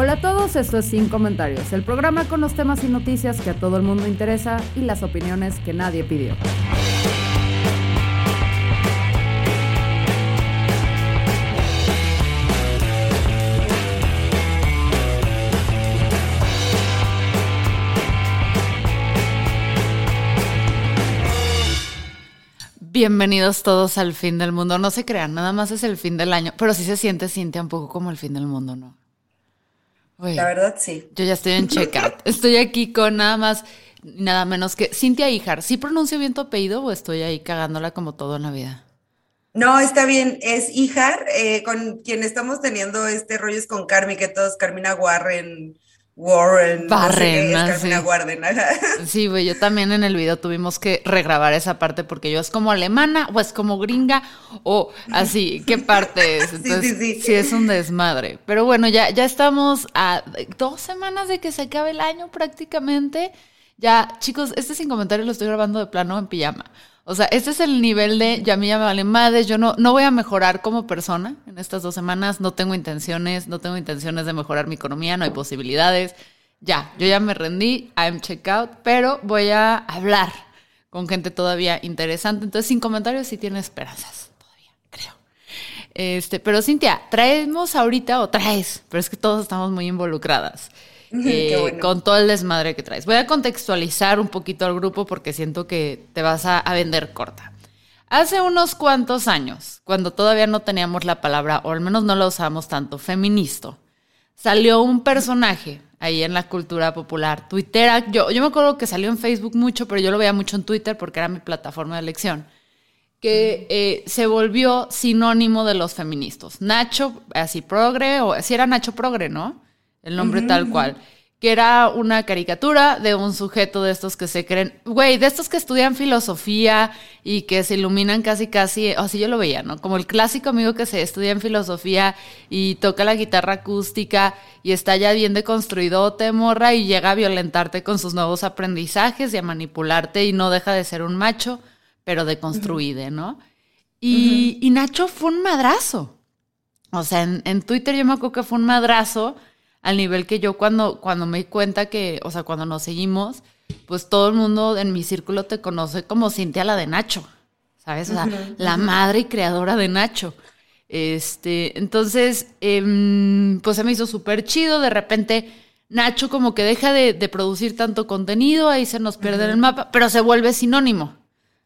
Hola a todos, esto es Sin Comentarios, el programa con los temas y noticias que a todo el mundo interesa y las opiniones que nadie pidió. Bienvenidos todos al fin del mundo. No se crean, nada más es el fin del año, pero sí se siente, Cintia, un poco como el fin del mundo, ¿no? La verdad, sí. Yo ya estoy en checkout. estoy aquí con nada más, nada menos que Cintia Ijar. ¿Sí pronuncio bien tu apellido o estoy ahí cagándola como todo en la vida? No, está bien, es Ijar, eh, con quien estamos teniendo este rollo es con Carmi, que todos, Carmina Warren, Warren, Barren, no Sí, güey, yo también en el video tuvimos que regrabar esa parte porque yo es como alemana o es como gringa o así, ¿qué parte es? Entonces, sí, sí, sí. es un desmadre. Pero bueno, ya, ya estamos a dos semanas de que se acabe el año prácticamente. Ya, chicos, este sin comentario lo estoy grabando de plano en pijama. O sea, este es el nivel de, ya a mí ya me vale madres, yo no, no voy a mejorar como persona en estas dos semanas, no tengo intenciones, no tengo intenciones de mejorar mi economía, no hay posibilidades. Ya, yo ya me rendí, I'm check out, pero voy a hablar con gente todavía interesante. Entonces, sin comentarios, sí tiene esperanzas, todavía, creo. Este, pero Cintia, traemos ahorita, o traes, pero es que todos estamos muy involucradas. Eh, con todo el desmadre que traes. Voy a contextualizar un poquito al grupo porque siento que te vas a, vender corta. Hace unos cuantos años, cuando todavía no teníamos la palabra, o al menos no la usábamos tanto, feminista, salió un personaje ahí en la cultura popular, Twitter. Yo, yo me acuerdo que salió en Facebook mucho, pero yo lo veía mucho en Twitter porque era mi plataforma de elección, que eh, se volvió sinónimo de los feministas. Nacho, así progre, o si era Nacho progre, ¿no? El nombre tal cual, que era una caricatura de un sujeto de estos que se creen, güey, de estos que estudian filosofía y que se iluminan casi, casi, así yo lo veía, ¿no? Como el clásico amigo que se estudia en filosofía y toca la guitarra acústica y está ya bien deconstruido, te morra y llega a violentarte con sus nuevos aprendizajes y a manipularte y no deja de ser un macho, pero deconstruide, ¿no? Y, y, Nacho fue un madrazo. O sea, en, en Twitter yo me acuerdo que fue un madrazo al nivel que yo cuando, cuando me di cuenta que, o sea, cuando nos seguimos, pues todo el mundo en mi círculo te conoce como Cintia la de Nacho, ¿sabes? O sea, la madre y creadora de Nacho. Este, entonces, em, pues se me hizo súper chido. De repente, Nacho como que deja de, producir tanto contenido, ahí se nos pierde el mapa, pero se vuelve sinónimo.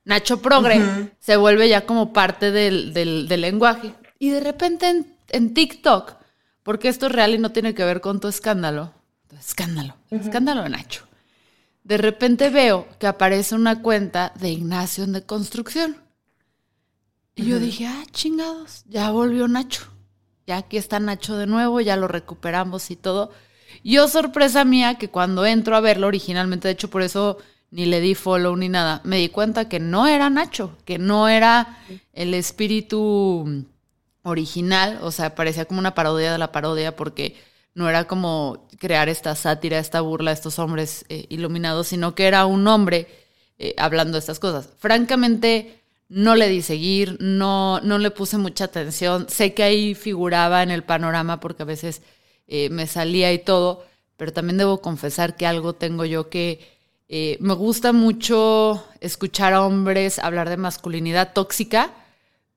Nacho Progre se vuelve ya como parte del, lenguaje. Y de repente en, en TikTok porque esto es real y no tiene que ver con tu escándalo. Tu escándalo. Escándalo de Nacho. De repente veo que aparece una cuenta de Ignacio de construcción. Y yo dije, ah, chingados, ya volvió Nacho. Ya aquí está Nacho de nuevo, ya lo recuperamos y todo. Yo, sorpresa mía, que cuando entro a verlo originalmente, de hecho por eso ni le di follow ni nada, me di cuenta que no era Nacho, que no era el espíritu original, o sea, parecía como una parodia de la parodia porque no era como crear esta sátira, esta burla a estos hombres eh, iluminados, sino que era un hombre eh, hablando estas cosas. Francamente, no le di seguir, no, no le puse mucha atención. Sé que ahí figuraba en el panorama porque a veces eh, me salía y todo, pero también debo confesar que algo tengo yo que me gusta mucho escuchar a hombres hablar de masculinidad tóxica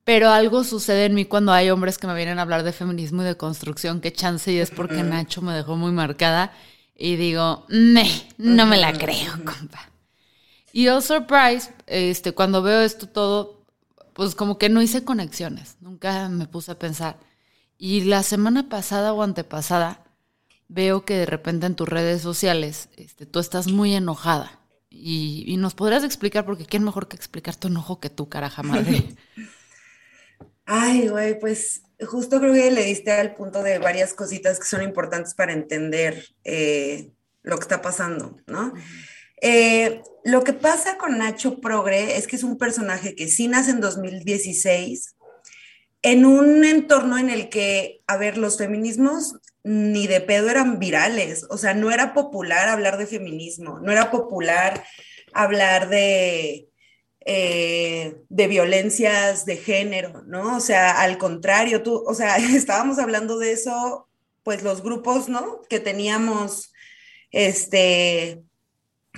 pero algo sucede en mí cuando hay hombres que me vienen a hablar de feminismo y de construcción, que chance y es porque Nacho me dejó muy marcada. Y digo, no me la creo, compa. Y oh, surprise, este, cuando veo esto todo, pues como que no hice conexiones, nunca me puse a pensar. Y la semana pasada o antepasada, veo que de repente en tus redes sociales este, tú estás muy enojada. Y, y nos podrías explicar, porque quién mejor que explicar tu enojo que tú, caraja madre. Ay, güey, pues justo creo que le diste al punto de varias cositas que son importantes para entender eh, lo que está pasando, ¿no? Eh, lo que pasa con Nacho Progre es que es un personaje que sí nace en 2016, en un entorno en el que, a ver, los feminismos ni de pedo eran virales, o sea, no era popular hablar de feminismo, no era popular hablar de, eh, de violencias de género, ¿no? O sea, al contrario, tú, o sea, estábamos hablando de eso, pues los grupos, ¿no? Que teníamos, este,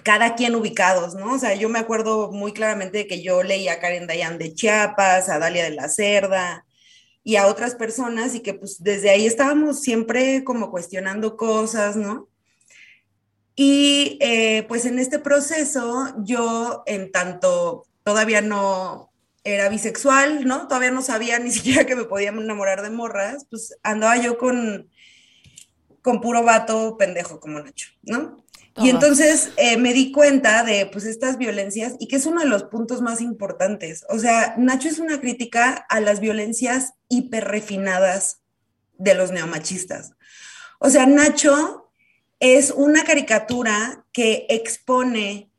cada quien ubicados, ¿no? O sea, yo me acuerdo muy claramente de que yo leía a Karen Dayan de Chiapas, a Dalia de la Cerda y a otras personas y que pues desde ahí estábamos siempre como cuestionando cosas, ¿no? Y eh, pues en este proceso yo en tanto todavía no era bisexual, ¿no? Todavía no sabía ni siquiera que me podía enamorar de morras, pues andaba yo con, con puro vato pendejo como Nacho, ¿no? Y entonces eh, me di cuenta de pues estas violencias y que es uno de los puntos más importantes. O sea, Nacho es una crítica a las violencias hiperrefinadas de los neomachistas. O sea, Nacho es una caricatura que expone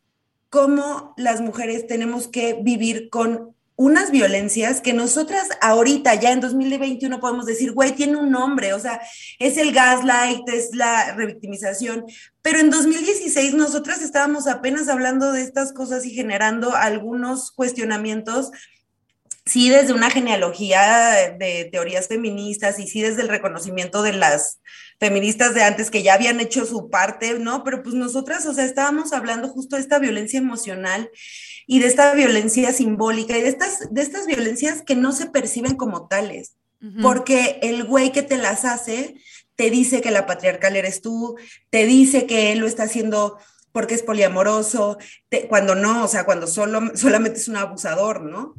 cómo las mujeres tenemos que vivir con unas violencias que nosotras ahorita, ya en 2021, podemos decir, güey, tiene un nombre, o sea, es el gaslight, es la revictimización, pero en 2016 nosotras estábamos apenas hablando de estas cosas y generando algunos cuestionamientos sí desde una genealogía de teorías feministas y sí desde el reconocimiento de las feministas de antes que ya habían hecho su parte, ¿no? Pero pues nosotras, o sea, estábamos hablando justo de esta violencia emocional y de esta violencia simbólica y de estas, de estas violencias que no se perciben como tales, porque el güey que te las hace te dice que la patriarcal eres tú, te dice que él lo está haciendo porque es poliamoroso, cuando no, o sea, cuando solo, solamente es un abusador, ¿no?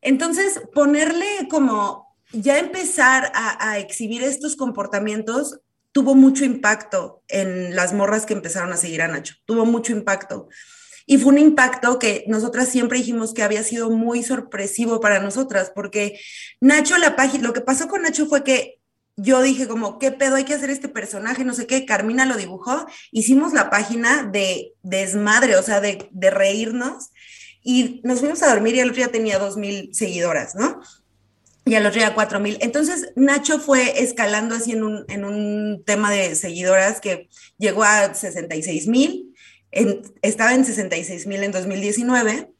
Entonces, ponerle como ya empezar a, exhibir estos comportamientos tuvo mucho impacto en las morras que empezaron a seguir a Nacho, tuvo mucho impacto. Y fue un impacto que nosotras siempre dijimos que había sido muy sorpresivo para nosotras, porque Nacho, la página, lo que pasó con Nacho fue que yo dije como, ¿qué pedo hay que hacer este personaje? No sé qué, Carmina lo dibujó, hicimos la página de desmadre, o sea, de, de reírnos y nos fuimos a dormir y el otro día tenía dos mil seguidoras, ¿no? Y al otro día cuatro mil. Entonces Nacho fue escalando así en un, en un tema de seguidoras que llegó a 66 mil, estaba en 66 mil en 2019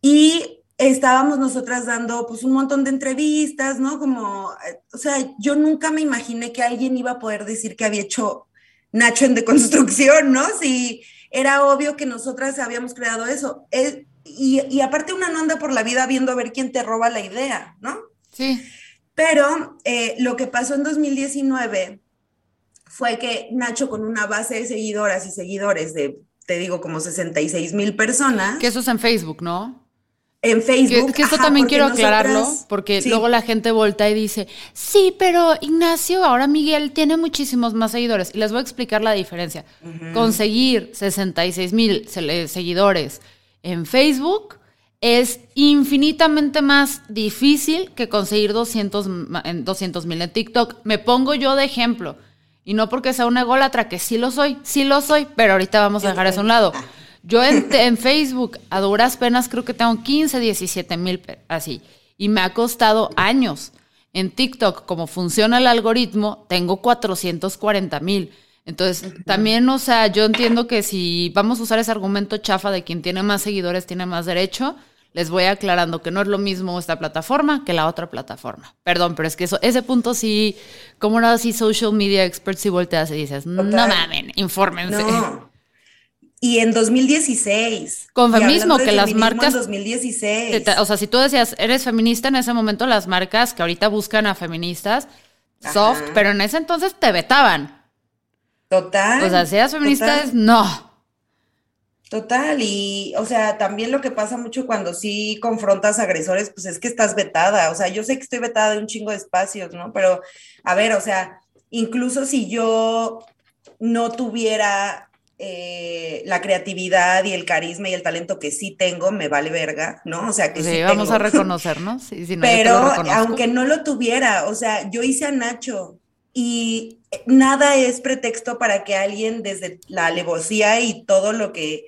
y estábamos nosotras dando pues un montón de entrevistas, ¿no? Como, o sea, yo nunca me imaginé que alguien iba a poder decir que había hecho Nacho en deconstrucción, ¿no? Si era obvio que nosotras habíamos creado eso. Es, y, aparte una no anda por la vida viendo a ver quién te roba la idea, ¿no? Sí. Pero eh, lo que pasó en 2019 fue que Nacho con una base de seguidoras y seguidores de, te digo, como 66 mil personas. Que eso es en Facebook, ¿no? En Facebook. Que, esto también quiero aclararlo, porque luego la gente volta y dice, sí, pero Ignacio, ahora Miguel tiene muchísimos más seguidores. Y les voy a explicar la diferencia. Conseguir 66 mil seguidores en Facebook es infinitamente más difícil que conseguir 200 mil en TikTok. Me pongo yo de ejemplo. Y no porque sea una ególatra, que sí lo soy, sí lo soy, pero ahorita vamos a dejar eso a un lado. Yo en, en, Facebook, a duras penas, creo que tengo 15, 17 mil, así. Y me ha costado años. En TikTok, como funciona el algoritmo, tengo 440 mil. Entonces, también, o sea, yo entiendo que si vamos a usar ese argumento chafa de quien tiene más seguidores tiene más derecho, les voy aclarando que no es lo mismo esta plataforma que la otra plataforma. Perdón, pero es que eso, ese punto sí, como no así social media experts y volteas y dices, no mamen, infórmense. No. Y en 2016. Con feminismo, que las marcas. En 2016. o sea, si tú decías, eres feminista en ese momento, las marcas que ahorita buscan a feministas, soft, pero en ese entonces te vetaban. Total. O sea, seas feminista no. Total, y o sea, también lo que pasa mucho cuando sí confrontas agresores, pues es que estás vetada, o sea, yo sé que estoy vetada de un chingo de espacios, ¿no? Pero, a ver, o sea, incluso si yo no tuviera eh, la creatividad y el carisma y el talento que sí tengo, me vale verga, ¿no? O sea, que sí, vamos a reconocernos. Pero aunque no lo tuviera, o sea, yo hice a Nacho y nada es pretexto para que alguien desde la alevosía y todo lo que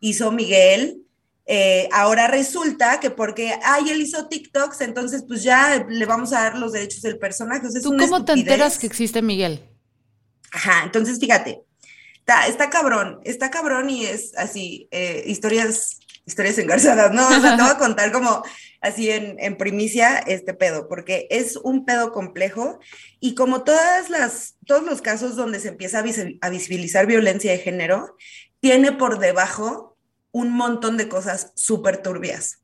hizo Miguel, eh, ahora resulta que porque, ay, él hizo TikToks, entonces pues ya le vamos a dar los derechos del personaje. ¿Tú cómo te enteras que existe Miguel? Ajá, entonces fíjate, está, cabrón, está cabrón y es así, eh, historias, historias engarzadas, ¿no? O sea, te voy a contar como así en, primicia este pedo, porque es un pedo complejo y como todas las, todos los casos donde se empieza a, visibilizar violencia de género, tiene por debajo un montón de cosas súper turbias,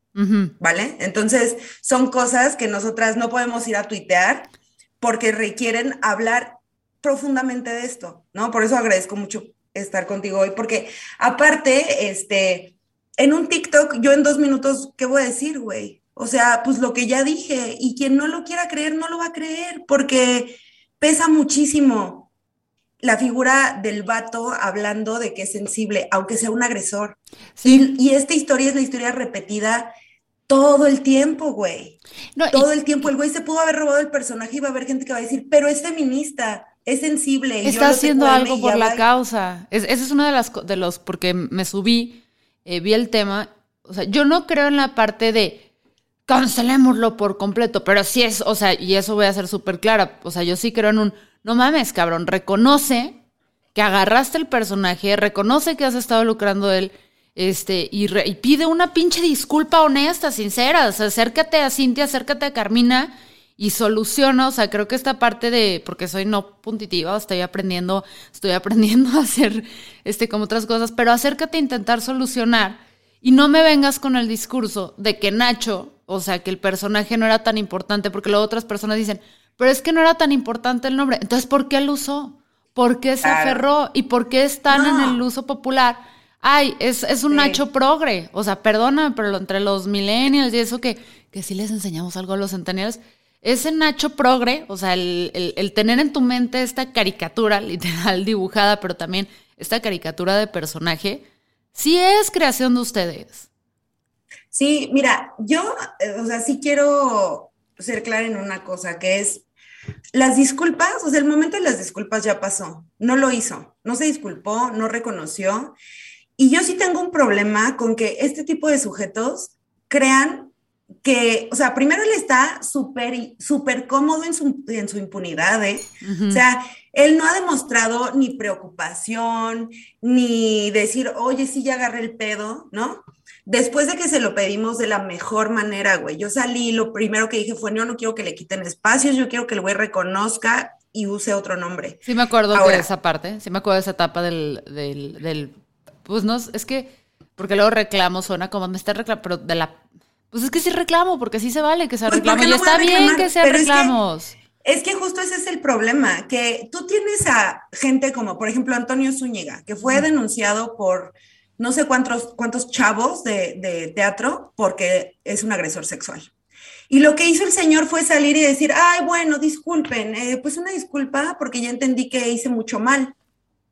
¿vale? Entonces, son cosas que nosotras no podemos ir a tuitear porque requieren hablar profundamente de esto, ¿no? Por eso agradezco mucho estar contigo hoy, porque aparte, este, en un TikTok, yo en dos minutos, ¿qué voy a decir, güey? O sea, pues lo que ya dije, y quien no lo quiera creer, no lo va a creer, porque pesa muchísimo la figura del vato hablando de que es sensible, aunque sea un agresor. Sí. Y, esta historia es la historia repetida todo el tiempo, güey. todo el tiempo. El güey se pudo haber robado el personaje y va a haber gente que va a decir, pero es feminista es sensible. Está haciendo algo por la causa. Es, ese es uno de, las, de los, porque me subí, eh, vi el tema. O sea, yo no creo en la parte de cancelémoslo por completo, pero sí es, o sea, y eso voy a ser súper clara. O sea, yo sí creo en un, no mames, cabrón, reconoce que agarraste el personaje, reconoce que has estado lucrando él, este, y, y pide una pinche disculpa honesta, sincera. O sea, acércate a Cintia, acércate a Carmina y soluciona, o sea, creo que esta parte de, porque soy no puntitiva, estoy aprendiendo, estoy aprendiendo a hacer este como otras cosas, pero acércate a intentar solucionar y no me vengas con el discurso de que Nacho, o sea, que el personaje no era tan importante, porque luego otras personas dicen, pero es que no era tan importante el nombre, entonces ¿por qué lo usó? ¿Por qué se aferró? ¿Y por qué están en el uso popular? Ay, es, es un Nacho progre, o sea, perdóname, pero entre los millennials y eso que, que sí les enseñamos algo a los centennials, ese Nacho progre, o sea, el, tener en tu mente esta caricatura literal dibujada, pero también esta caricatura de personaje, sí es creación de ustedes. Sí, mira, yo, eh, o sea, sí quiero ser clara en una cosa, que es las disculpas, o sea, el momento de las disculpas ya pasó, no lo hizo, no se disculpó, no reconoció. Y yo sí tengo un problema con que este tipo de sujetos crean que, o sea, primero él está súper, súper cómodo en su, en su impunidad, ¿eh? O sea, él no ha demostrado ni preocupación, ni decir, oye, sí, ya agarré el pedo, ¿no? Después de que se lo pedimos de la mejor manera, güey, yo salí, lo primero que dije fue, no, no quiero que le quiten espacios, yo quiero que el güey reconozca y use otro nombre. Sí me acuerdo de esa parte, sí me acuerdo de esa etapa del, del, del pues no, es que, porque luego reclamo, suena como me está reclamando, pero de la pues es que sí reclamo, porque sí se vale que se pues reclamo. Y está bien que sean reclamos. Es que, justo ese es el problema, que tú tienes a gente como, por ejemplo, Antonio Zúñiga, que fue denunciado por no sé cuántos, cuántos chavos de, teatro porque es un agresor sexual. Y lo que hizo el señor fue salir y decir, ay, bueno, disculpen, eh, pues una disculpa porque ya entendí que hice mucho mal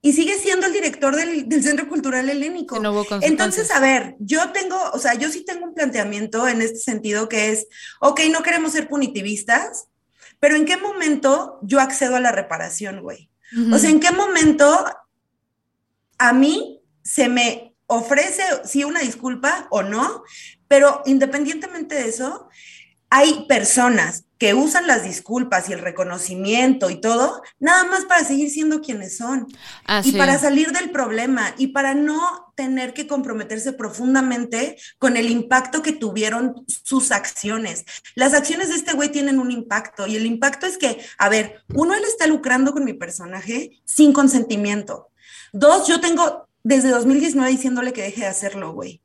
y sigue siendo el director del, Centro Cultural Helénico. Entonces, a ver, yo tengo, o sea, yo sí tengo un planteamiento en este sentido que es, ok, no queremos ser punitivistas, pero ¿en qué momento yo accedo a la reparación, güey? O sea, ¿en qué momento a mí se me ofrece, sí, una disculpa o no? Pero independientemente de eso, hay personas que usan las disculpas y el reconocimiento y todo, nada más para seguir siendo quienes son y para salir del problema y para no tener que comprometerse profundamente con el impacto que tuvieron sus acciones. Las acciones de este güey tienen un impacto y el impacto es que, a ver, uno, él está lucrando con mi personaje sin consentimiento. Dos, yo tengo desde 2019 diciéndole que deje de hacerlo, güey.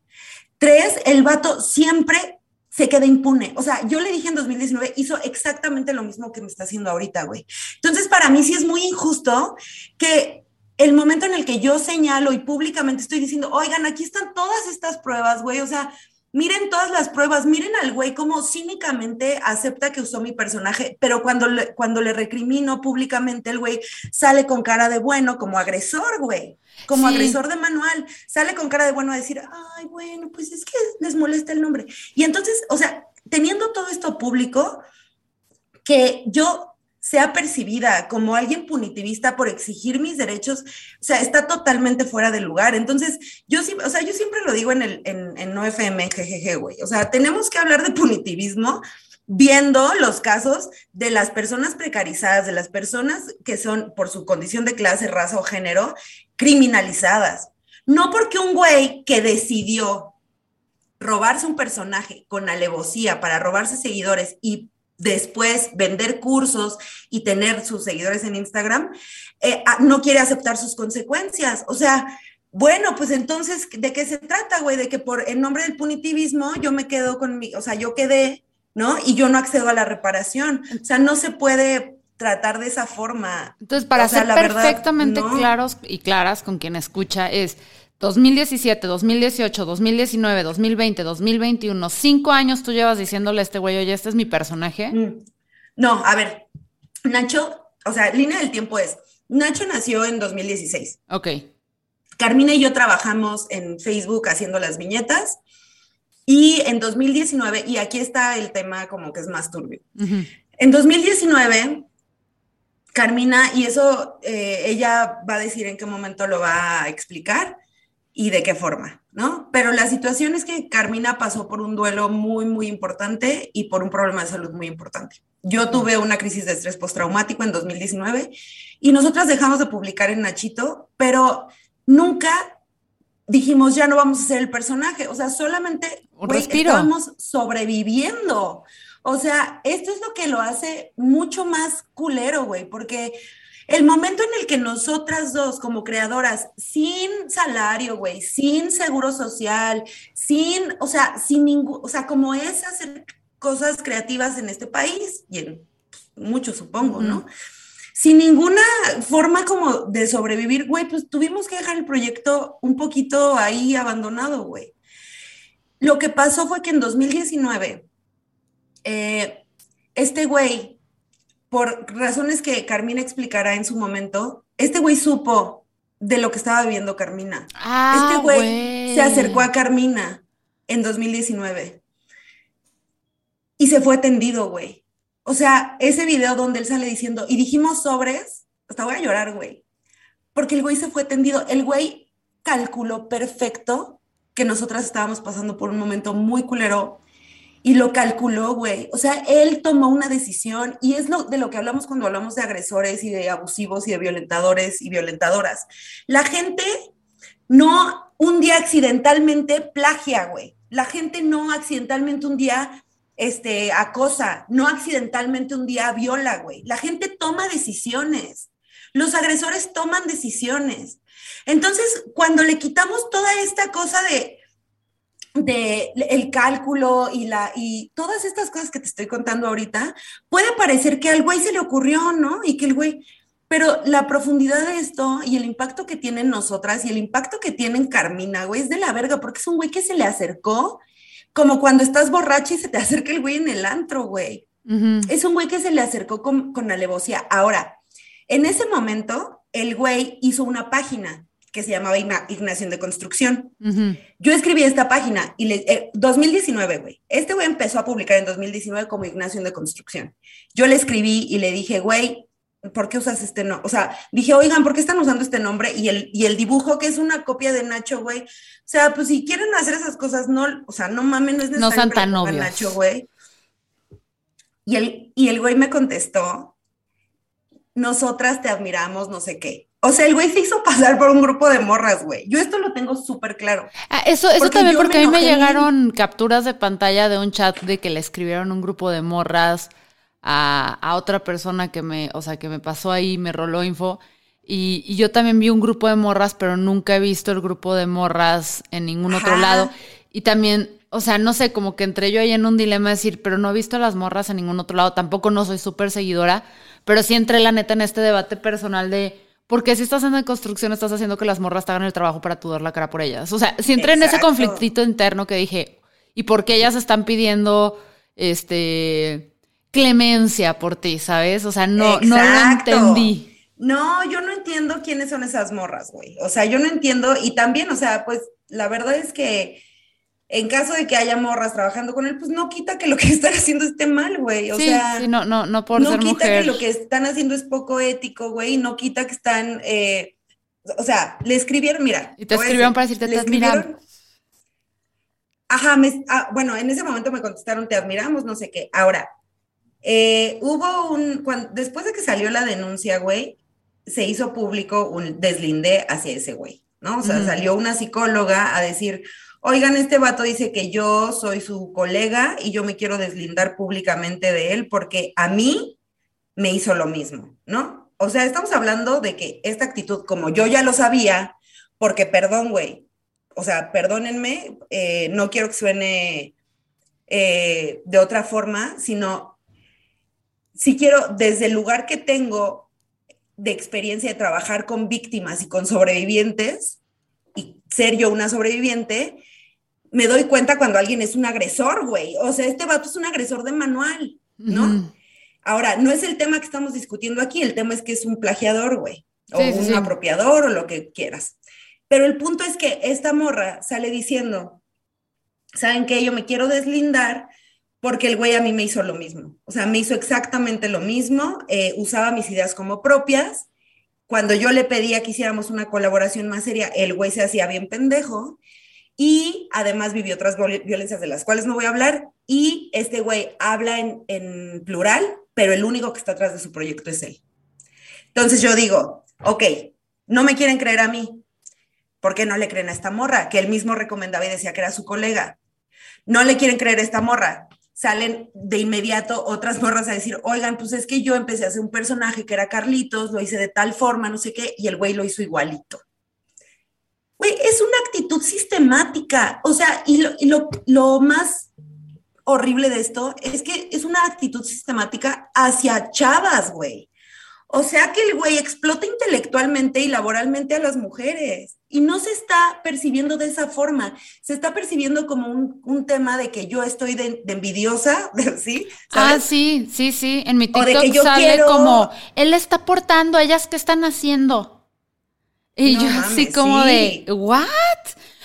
Tres, el vato siempre se queda impune. O sea, yo le dije en 2019, hizo exactamente lo mismo que me está haciendo ahorita, güey. Entonces, para mí sí es muy injusto que el momento en el que yo señalo y públicamente estoy diciendo, oigan, aquí están todas estas pruebas, güey, o sea, miren todas las pruebas, miren al güey como cínicamente acepta que usó mi personaje, pero cuando le, cuando le recrimino públicamente, el güey sale con cara de bueno, como agresor, güey, como agresor de manual, sale con cara de bueno a decir, ay, bueno, pues es que les molesta el nombre. Y entonces, o sea, teniendo todo esto público, que yo sea percibida como alguien punitivista por exigir mis derechos, o sea, está totalmente fuera de lugar. Entonces, yo o sea, yo siempre lo digo en el en, en NoFM, en GGG, güey. O sea, tenemos que hablar de punitivismo viendo los casos de las personas precarizadas, de las personas que son por su condición de clase, raza o género criminalizadas. No porque un güey que decidió robarse un personaje con alevosía para robarse seguidores y después vender cursos y tener sus seguidores en Instagram, eh, ah, no quiere aceptar sus consecuencias. O sea, bueno, pues entonces, ¿de qué se trata, güey? De que por en nombre del punitivismo yo me quedo con mi, o sea, yo quedé, ¿no? Y yo no accedo a la reparación. O sea, no se puede tratar de esa forma. Entonces, para ser perfectamente claros y claras con quien escucha, es 2017, 2018, 2019, 2020, 2021, cinco años tú llevas diciéndole a este güey, oye, este es mi personaje. Mm. No, a ver, Nacho, o sea, línea del tiempo es, Nacho nació en 2016. Ok. Carmina y yo trabajamos en Facebook haciendo las viñetas y en 2019, y aquí está el tema como que es más turbio. En 2019, Carmina, y eso eh, ella va a decir en qué momento lo va a explicar, y de qué forma, ¿no? Pero la situación es que Carmina pasó por un duelo muy, muy importante y por un problema de salud muy importante. Yo tuve una crisis de estrés postraumático en 2019 y nosotras dejamos de publicar en Nachito, pero nunca dijimos ya no vamos a ser el personaje, o sea, solamente estábamos sobreviviendo. O sea, esto es lo que lo hace mucho más culero, güey, porque el momento en el que nosotras dos como creadoras, sin salario, güey, sin seguro social, sin, o sea, sin ningún, o sea, como es hacer cosas creativas en este país y en mucho supongo, ¿no? Sin ninguna forma como de sobrevivir, güey, pues tuvimos que dejar el proyecto un poquito ahí abandonado, güey. Lo que pasó fue que en 2019, eh, este güey por razones que Carmina explicará en su momento, este güey supo de lo que estaba viviendo Carmina. Ah, este güey se acercó a Carmina en 2019 y se fue tendido, güey. O sea, ese video donde él sale diciendo, y dijimos sobres, hasta voy a llorar, güey. Porque el güey se fue tendido. El güey calculó perfecto que nosotras estábamos pasando por un momento muy culero y lo calculó, güey. O sea, él tomó una decisión y es lo de lo que hablamos cuando hablamos de agresores y de abusivos y de violentadores y violentadoras. La gente no un día accidentalmente plagia, güey. La gente no accidentalmente un día este, acosa, no accidentalmente un día viola, güey. La gente toma decisiones. Los agresores toman decisiones. Entonces, cuando le quitamos toda esta cosa de, de el cálculo y la y todas estas cosas que te estoy contando ahorita, puede parecer que al güey se le ocurrió, ¿no? Y que el güey, pero la profundidad de esto y el impacto que tienen nosotras y el impacto que tienen Carmina, güey, es de la verga, porque es un güey que se le acercó como cuando estás borracha y se te acerca el güey en el antro, güey. Es un güey que se le acercó con, con alevosía. Ahora, en ese momento, el güey hizo una página que se llamaba Ignación de Construcción. Yo escribí esta página y le, 2019, eh, güey. Este güey empezó a publicar en 2019 como Ignación de Construcción. Yo le escribí y le dije, güey, ¿por qué usas este nombre? O sea, dije, oigan, ¿por qué están usando este nombre? Y el, y el dibujo, que es una copia de Nacho, güey. O sea, pues si quieren hacer esas cosas, no, o sea, no mames, no es necesario. No tan Nacho, güey. Y el, y el güey me contestó, nosotras te admiramos, no sé qué. O sea, el güey se hizo pasar por un grupo de morras, güey. Yo esto lo tengo súper claro. Ah, eso eso también, porque a mí me llegaron capturas de pantalla de un chat de que le escribieron un grupo de morras a, a, otra persona que me, o sea, que me pasó ahí, me roló info. Y, y, yo también vi un grupo de morras, pero nunca he visto el grupo de morras en ningún otro lado. Y también, o sea, no sé, como que entré yo ahí en un dilema de decir, pero no he visto las morras en ningún otro lado. Tampoco no soy súper seguidora, pero sí entré la neta en este debate personal de porque si estás en construcción, estás haciendo que las morras te hagan el trabajo para tú dar la cara por ellas. O sea, si entré en ese conflictito interno que dije, y por qué ellas están pidiendo este clemencia por ti, ¿sabes? O sea, no, no lo entendí. No, yo no entiendo quiénes son esas morras, güey. O sea, yo no entiendo, y también, o sea, pues la verdad es que en caso de que haya morras trabajando con él, pues no quita que lo que están haciendo esté mal, güey. O sea, sí, no, no, no por no quita que lo que están haciendo es poco ético, güey, no quita que están, eh, o sea, le escribieron, mira. Y te escribieron para decirte, te admiramos. Ajá, ah, bueno, en ese momento me contestaron, te admiramos, no sé qué. Ahora, eh, hubo un, después de que salió la denuncia, güey, se hizo público un deslinde hacia ese güey, ¿no? O sea, salió una psicóloga a decir, oigan, este vato dice que yo soy su colega y yo me quiero deslindar públicamente de él porque a mí me hizo lo mismo, ¿no? O sea, estamos hablando de que esta actitud, como yo ya lo sabía, porque perdón, güey, o sea, perdónenme, eh, no quiero que suene eh, de otra forma, sino si quiero, desde el lugar que tengo de experiencia de trabajar con víctimas y con sobrevivientes, y ser yo una sobreviviente, me doy cuenta cuando alguien es un agresor, güey. O sea, este vato es un agresor de manual, ¿no? Ahora, no es el tema que estamos discutiendo aquí, el tema es que es un plagiador, güey, o un apropiador o lo que quieras. Pero el punto es que esta morra sale diciendo, ¿saben qué? Yo me quiero deslindar porque el güey a mí me hizo lo mismo. O sea, me hizo exactamente lo mismo, eh, usaba mis ideas como propias. Cuando yo le pedía que hiciéramos una colaboración más seria, el güey se hacía bien pendejo y además vivió otras violencias de las cuales no voy a hablar. Y este güey habla en, plural, pero el único que está atrás de su proyecto es él. Entonces yo digo, ok, no me quieren creer a mí. ¿Por qué no le creen a esta morra? Que él mismo recomendaba y decía que era su colega. No le quieren creer a esta morra. Salen de inmediato otras morras a decir, oigan, pues es que yo empecé a hacer un personaje que era Carlitos, lo hice de tal forma, no sé qué, y el güey lo hizo igualito. Güey, es una actitud sistemática. O sea, y lo, más horrible de esto es que es una actitud sistemática hacia chavas, güey. O sea que el güey explota intelectualmente y laboralmente a las mujeres y no se está percibiendo de esa forma, se está percibiendo como un, tema de que yo estoy de, envidiosa, ¿sí? Ah, sí, sí, sí, en mi TikTok sale como, él está aportando, ellas qué están haciendo. Y yo así como de, ¿what?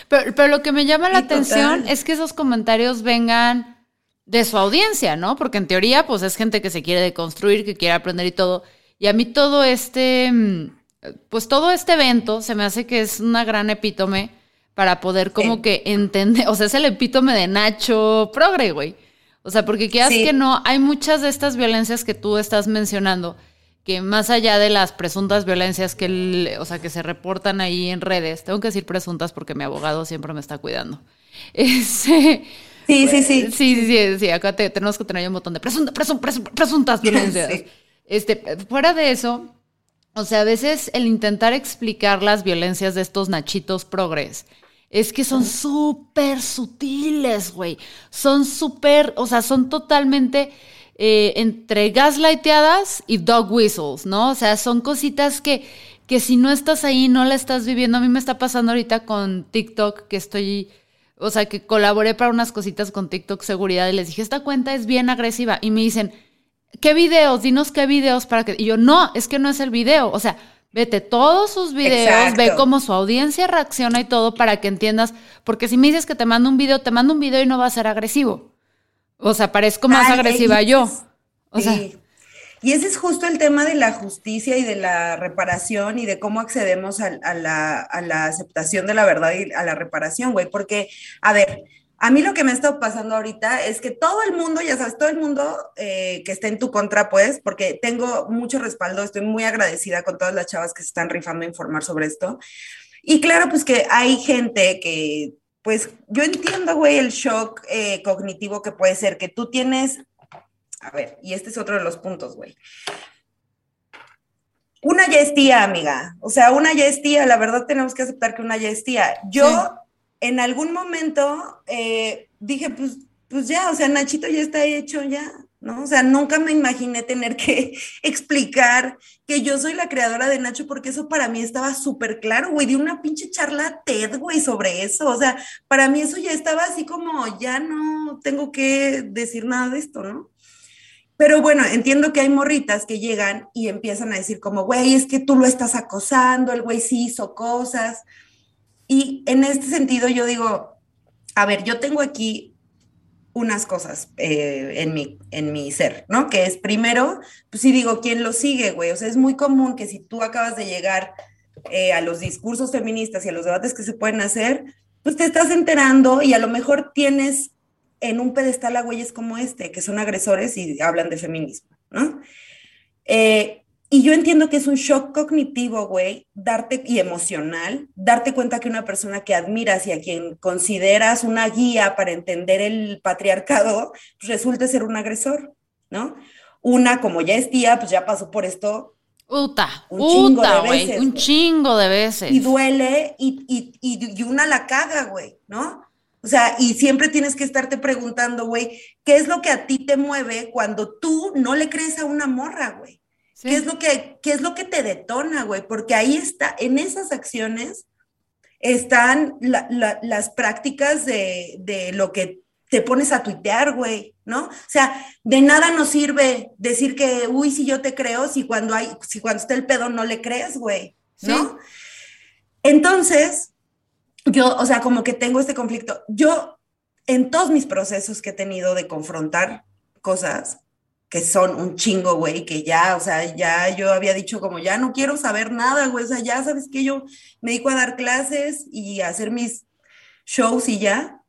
Pero, lo que me llama la atención es que esos comentarios vengan de su audiencia, ¿no? Porque en teoría, pues es gente que se quiere deconstruir, que quiere aprender y todo. Y a mí todo este, mm, pues todo este evento se me hace que es una gran epítome para poder como que entender, o sea, es el epítome de Nacho Progre, güey. O sea, porque quieras que no, hay muchas de estas violencias que tú estás mencionando que más allá de las presuntas violencias que, o sea, que se reportan ahí en redes, tengo que decir presuntas porque mi abogado siempre me está cuidando. Este, sí, sí, sí. Sí, sí, sí, acá tenemos que tener un botón de presuntas violencias. Este, fuera de eso, o sea, a veces el intentar explicar las violencias de estos nachitos progres es que son súper sutiles, güey. Son súper, o sea, son totalmente eh, entre gaslighteadas y dog whistles, ¿no? O sea, son cositas que, que si no estás ahí, no la estás viviendo. A mí me está pasando ahorita con TikTok que estoy, o sea, que colaboré para unas cositas con TikTok Seguridad y les dije, esta cuenta es bien agresiva. Y me dicen, ¿qué videos? Dinos qué videos para que... Y yo, no, es que no es el video. O sea, vete todos sus videos, ve cómo su audiencia reacciona y todo para que entiendas. Porque si me dices que te mando un video, te mando un video y no va a ser agresivo. O sea, parezco más agresiva yo. O sea. Y ese es justo el tema de la justicia y de la reparación y de cómo accedemos a, la, aceptación de la verdad y a la reparación, güey. Porque, a ver, a mí lo que me ha estado pasando ahorita es que todo el mundo, ya sabes, todo el mundo eh, que esté en tu contra, pues, porque tengo mucho respaldo, estoy muy agradecida con todas las chavas que se están rifando a informar sobre esto. Y claro, pues que hay gente que pues yo entiendo, güey, el shock eh, cognitivo que puede ser que tú tienes, a ver, y este es otro de los puntos, güey. Una ya es tía, amiga. O sea, una ya es tía. La verdad tenemos que aceptar que una ya es tía. Yo en algún momento eh, dije, pues, pues ya, o sea, Nachito ya está hecho ya, O sea, nunca me imaginé tener que explicar que yo soy la creadora de Nacho, porque eso para mí estaba súper claro, güey, di una pinche charla TED, güey, sobre eso, o sea, para mí eso ya estaba así como, ya no tengo que decir nada de esto, ¿no? Pero bueno, entiendo que hay morritas que llegan y empiezan a decir como, güey, es que tú lo estás acosando, el güey sí hizo cosas. Y en este sentido yo digo, a ver, yo tengo aquí unas cosas eh, en, mi, en mi ser, ¿no? Que es primero, pues sí digo, ¿quién lo sigue, güey? O sea, es muy común que si tú acabas de llegar eh, a los discursos feministas y a los debates que se pueden hacer, pues te estás enterando y a lo mejor tienes en un pedestal a güeyes como este, que son agresores y hablan de feminismo, ¿no? Eh, y yo entiendo que es un shock cognitivo, güey, darte y emocional, darte cuenta que una persona que admiras y a quien consideras una guía para entender el patriarcado, pues resulte ser un agresor, ¿no? Una, como ya es tía, pues ya pasó por esto. Uta, un chingo de veces. Un chingo de veces. Y duele y, y, y, y una la caga, güey, ¿no? O sea, y siempre tienes que estarte preguntando, güey, ¿qué es lo que a ti te mueve cuando tú no le crees a una morra, güey? ¿Qué, es lo que, ¿Qué es lo que te detona, güey? Porque ahí está, en esas acciones están las prácticas de, de lo que te pones a tuitear, güey, ¿no? O sea, de nada nos sirve decir que, uy, si yo te creo, si cuando hay, si cuando está el pedo no le crees, güey, ¿no? Entonces, yo, o sea, como que tengo este conflicto. Yo, en todos mis procesos que he tenido de confrontar cosas, que son un chingo, güey, que ya, o sea, ya yo había dicho como, ya no quiero saber nada, güey, o sea, ya sabes que yo me dedico a dar clases y hacer mis shows y ya,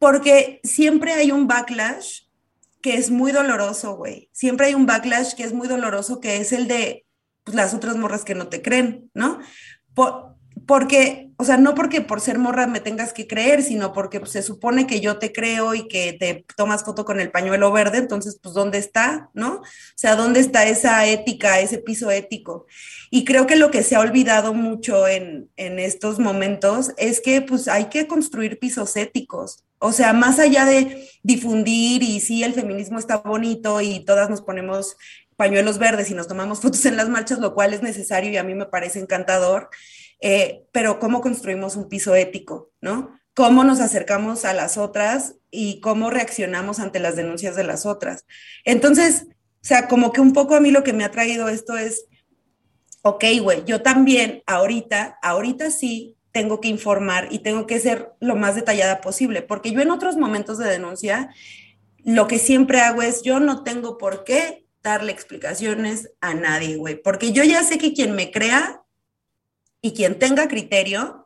porque siempre hay un backlash que es muy doloroso, güey, siempre hay un backlash que es muy doloroso, que es el de pues, las otras morras que no te creen, ¿no? Por, porque, o sea, no porque por ser morra me tengas que creer, sino porque pues, se supone que yo te creo y que te tomas foto con el pañuelo verde, entonces, pues, ¿dónde está? ¿No? O sea, ¿dónde está esa ética, ese piso ético? Y creo que lo que se ha olvidado mucho en, en estos momentos es que, pues, hay que construir pisos éticos. O sea, más allá de difundir y sí, el feminismo está bonito y todas nos ponemos pañuelos verdes y nos tomamos fotos en las marchas, lo cual es necesario y a mí me parece encantador eh, pero cómo construimos un piso ético, ¿no? Cómo nos acercamos a las otras y cómo reaccionamos ante las denuncias de las otras. Entonces, o sea, como que un poco a mí lo que me ha traído esto es, ok, güey, yo también ahorita, ahorita sí tengo que informar y tengo que ser lo más detallada posible, porque yo en otros momentos de denuncia, lo que siempre hago es, yo no tengo por qué darle explicaciones a nadie, güey, porque yo ya sé que quien me crea y quien tenga criterio,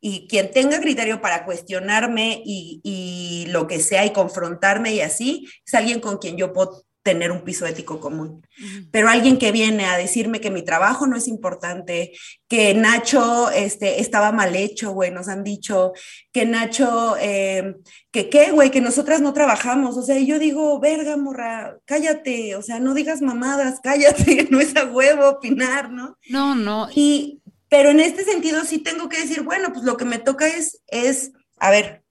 y quien tenga criterio para cuestionarme y, lo que sea y confrontarme y así, es alguien con quien yo puedo tener un piso ético común. Pero alguien que viene a decirme que mi trabajo no es importante, que Nacho este, estaba mal hecho, güey, nos han dicho, que Nacho, eh, que qué, güey, que nosotras no trabajamos. O sea, yo digo, verga, morra, cállate, o sea, no digas mamadas, cállate, no es a huevo opinar, ¿no? No, no. Y, pero en este sentido sí tengo que decir, bueno, pues lo que me toca es, es, a ver,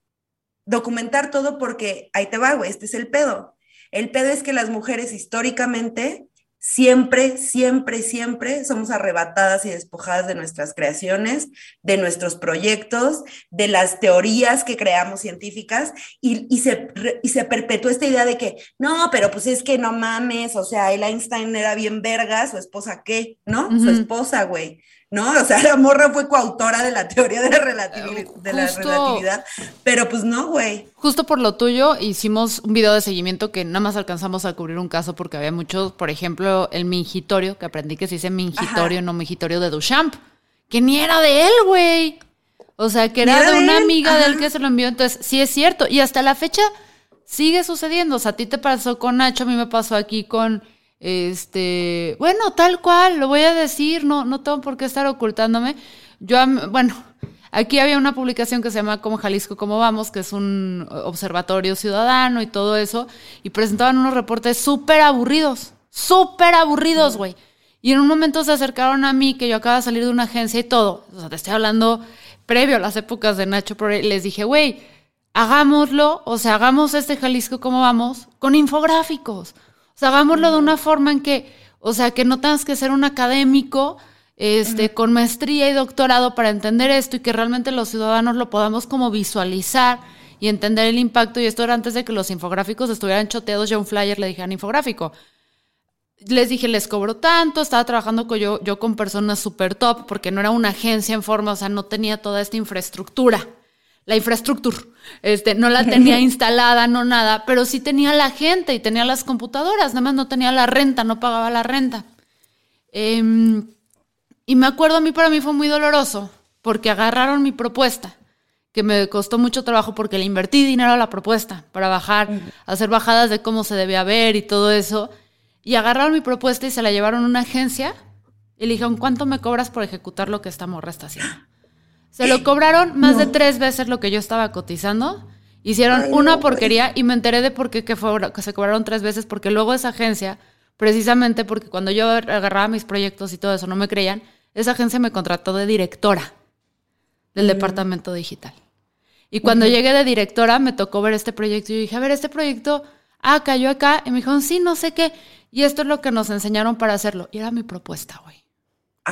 documentar todo porque ahí te va, güey, este es el pedo. El pedo es que las mujeres históricamente siempre, siempre, siempre somos arrebatadas y despojadas de nuestras creaciones, de nuestros proyectos, de las teorías que creamos científicas y, y, se, y se perpetúa esta idea de que, no, pero pues es que no mames, o sea, el Einstein era bien verga, su esposa qué, ¿no? Su esposa, güey. ¿No? O sea, la morra fue coautora de la teoría de la, relatividad, de la relatividad pero pues no, güey. Justo por lo tuyo hicimos un video de seguimiento que nada más alcanzamos a cubrir un caso porque había muchos, por ejemplo, el mingitorio, que aprendí que se dice mingitorio, no mingitorio de Duchamp, que ni era de él, güey. O sea, que era de, una amiga de él que se lo envió. Entonces, sí es cierto. Y hasta la fecha sigue sucediendo. O sea, a ti te pasó con Nacho, a mí me pasó aquí con este, bueno, tal cual, lo voy a decir, no, no tengo por qué estar ocultándome. Yo, bueno, aquí había una publicación que se llama Como Jalisco, ¿Cómo Vamos, que es un observatorio ciudadano y todo eso, y presentaban unos reportes súper aburridos, súper aburridos, güey. Y en un momento se acercaron a mí, que yo acaba de salir de una agencia y todo. O sea, te estoy hablando previo a las épocas de Nacho, pero les dije, güey, hagámoslo, o sea, hagamos este Jalisco como vamos, con infográficos. O sea, hagámoslo de una forma en que, o sea, que no tengas que ser un académico este, con maestría y doctorado para entender esto y que realmente los ciudadanos lo podamos como visualizar y entender el impacto. Y esto era antes de que los infográficos estuvieran choteados. Ya un flyer le dijeran infográfico. Les dije, les cobro tanto, estaba trabajando con yo, yo con personas súper top, porque no era una agencia en forma, o sea, no tenía toda esta infraestructura. La infraestructura, este, no la tenía instalada, no nada, pero sí tenía la gente y tenía las computadoras, nada más no tenía la renta, no pagaba la renta. Em, y me acuerdo, a mí para mí fue muy doloroso, porque agarraron mi propuesta que me costó mucho trabajo porque le invertí dinero a la propuesta para bajar, hacer bajadas de cómo se debía ver y todo eso. Y agarraron mi propuesta y se la llevaron a una agencia y le dijeron, ¿cuánto me cobras por ejecutar lo que esta morra está haciendo? Se lo cobraron más de tres veces lo que yo estaba cotizando. Hicieron una porquería y me enteré de por qué que, fue, que se cobraron tres veces, porque luego esa agencia, precisamente porque cuando yo agarraba mis proyectos y todo eso no me creían, esa agencia me contrató de directora del departamento digital. Y cuando llegué de directora me tocó ver este proyecto y yo dije, a ver, este proyecto, ah, cayó acá. Y me dijeron, sí, no sé qué. Y esto es lo que nos enseñaron para hacerlo. Y era mi propuesta, güey.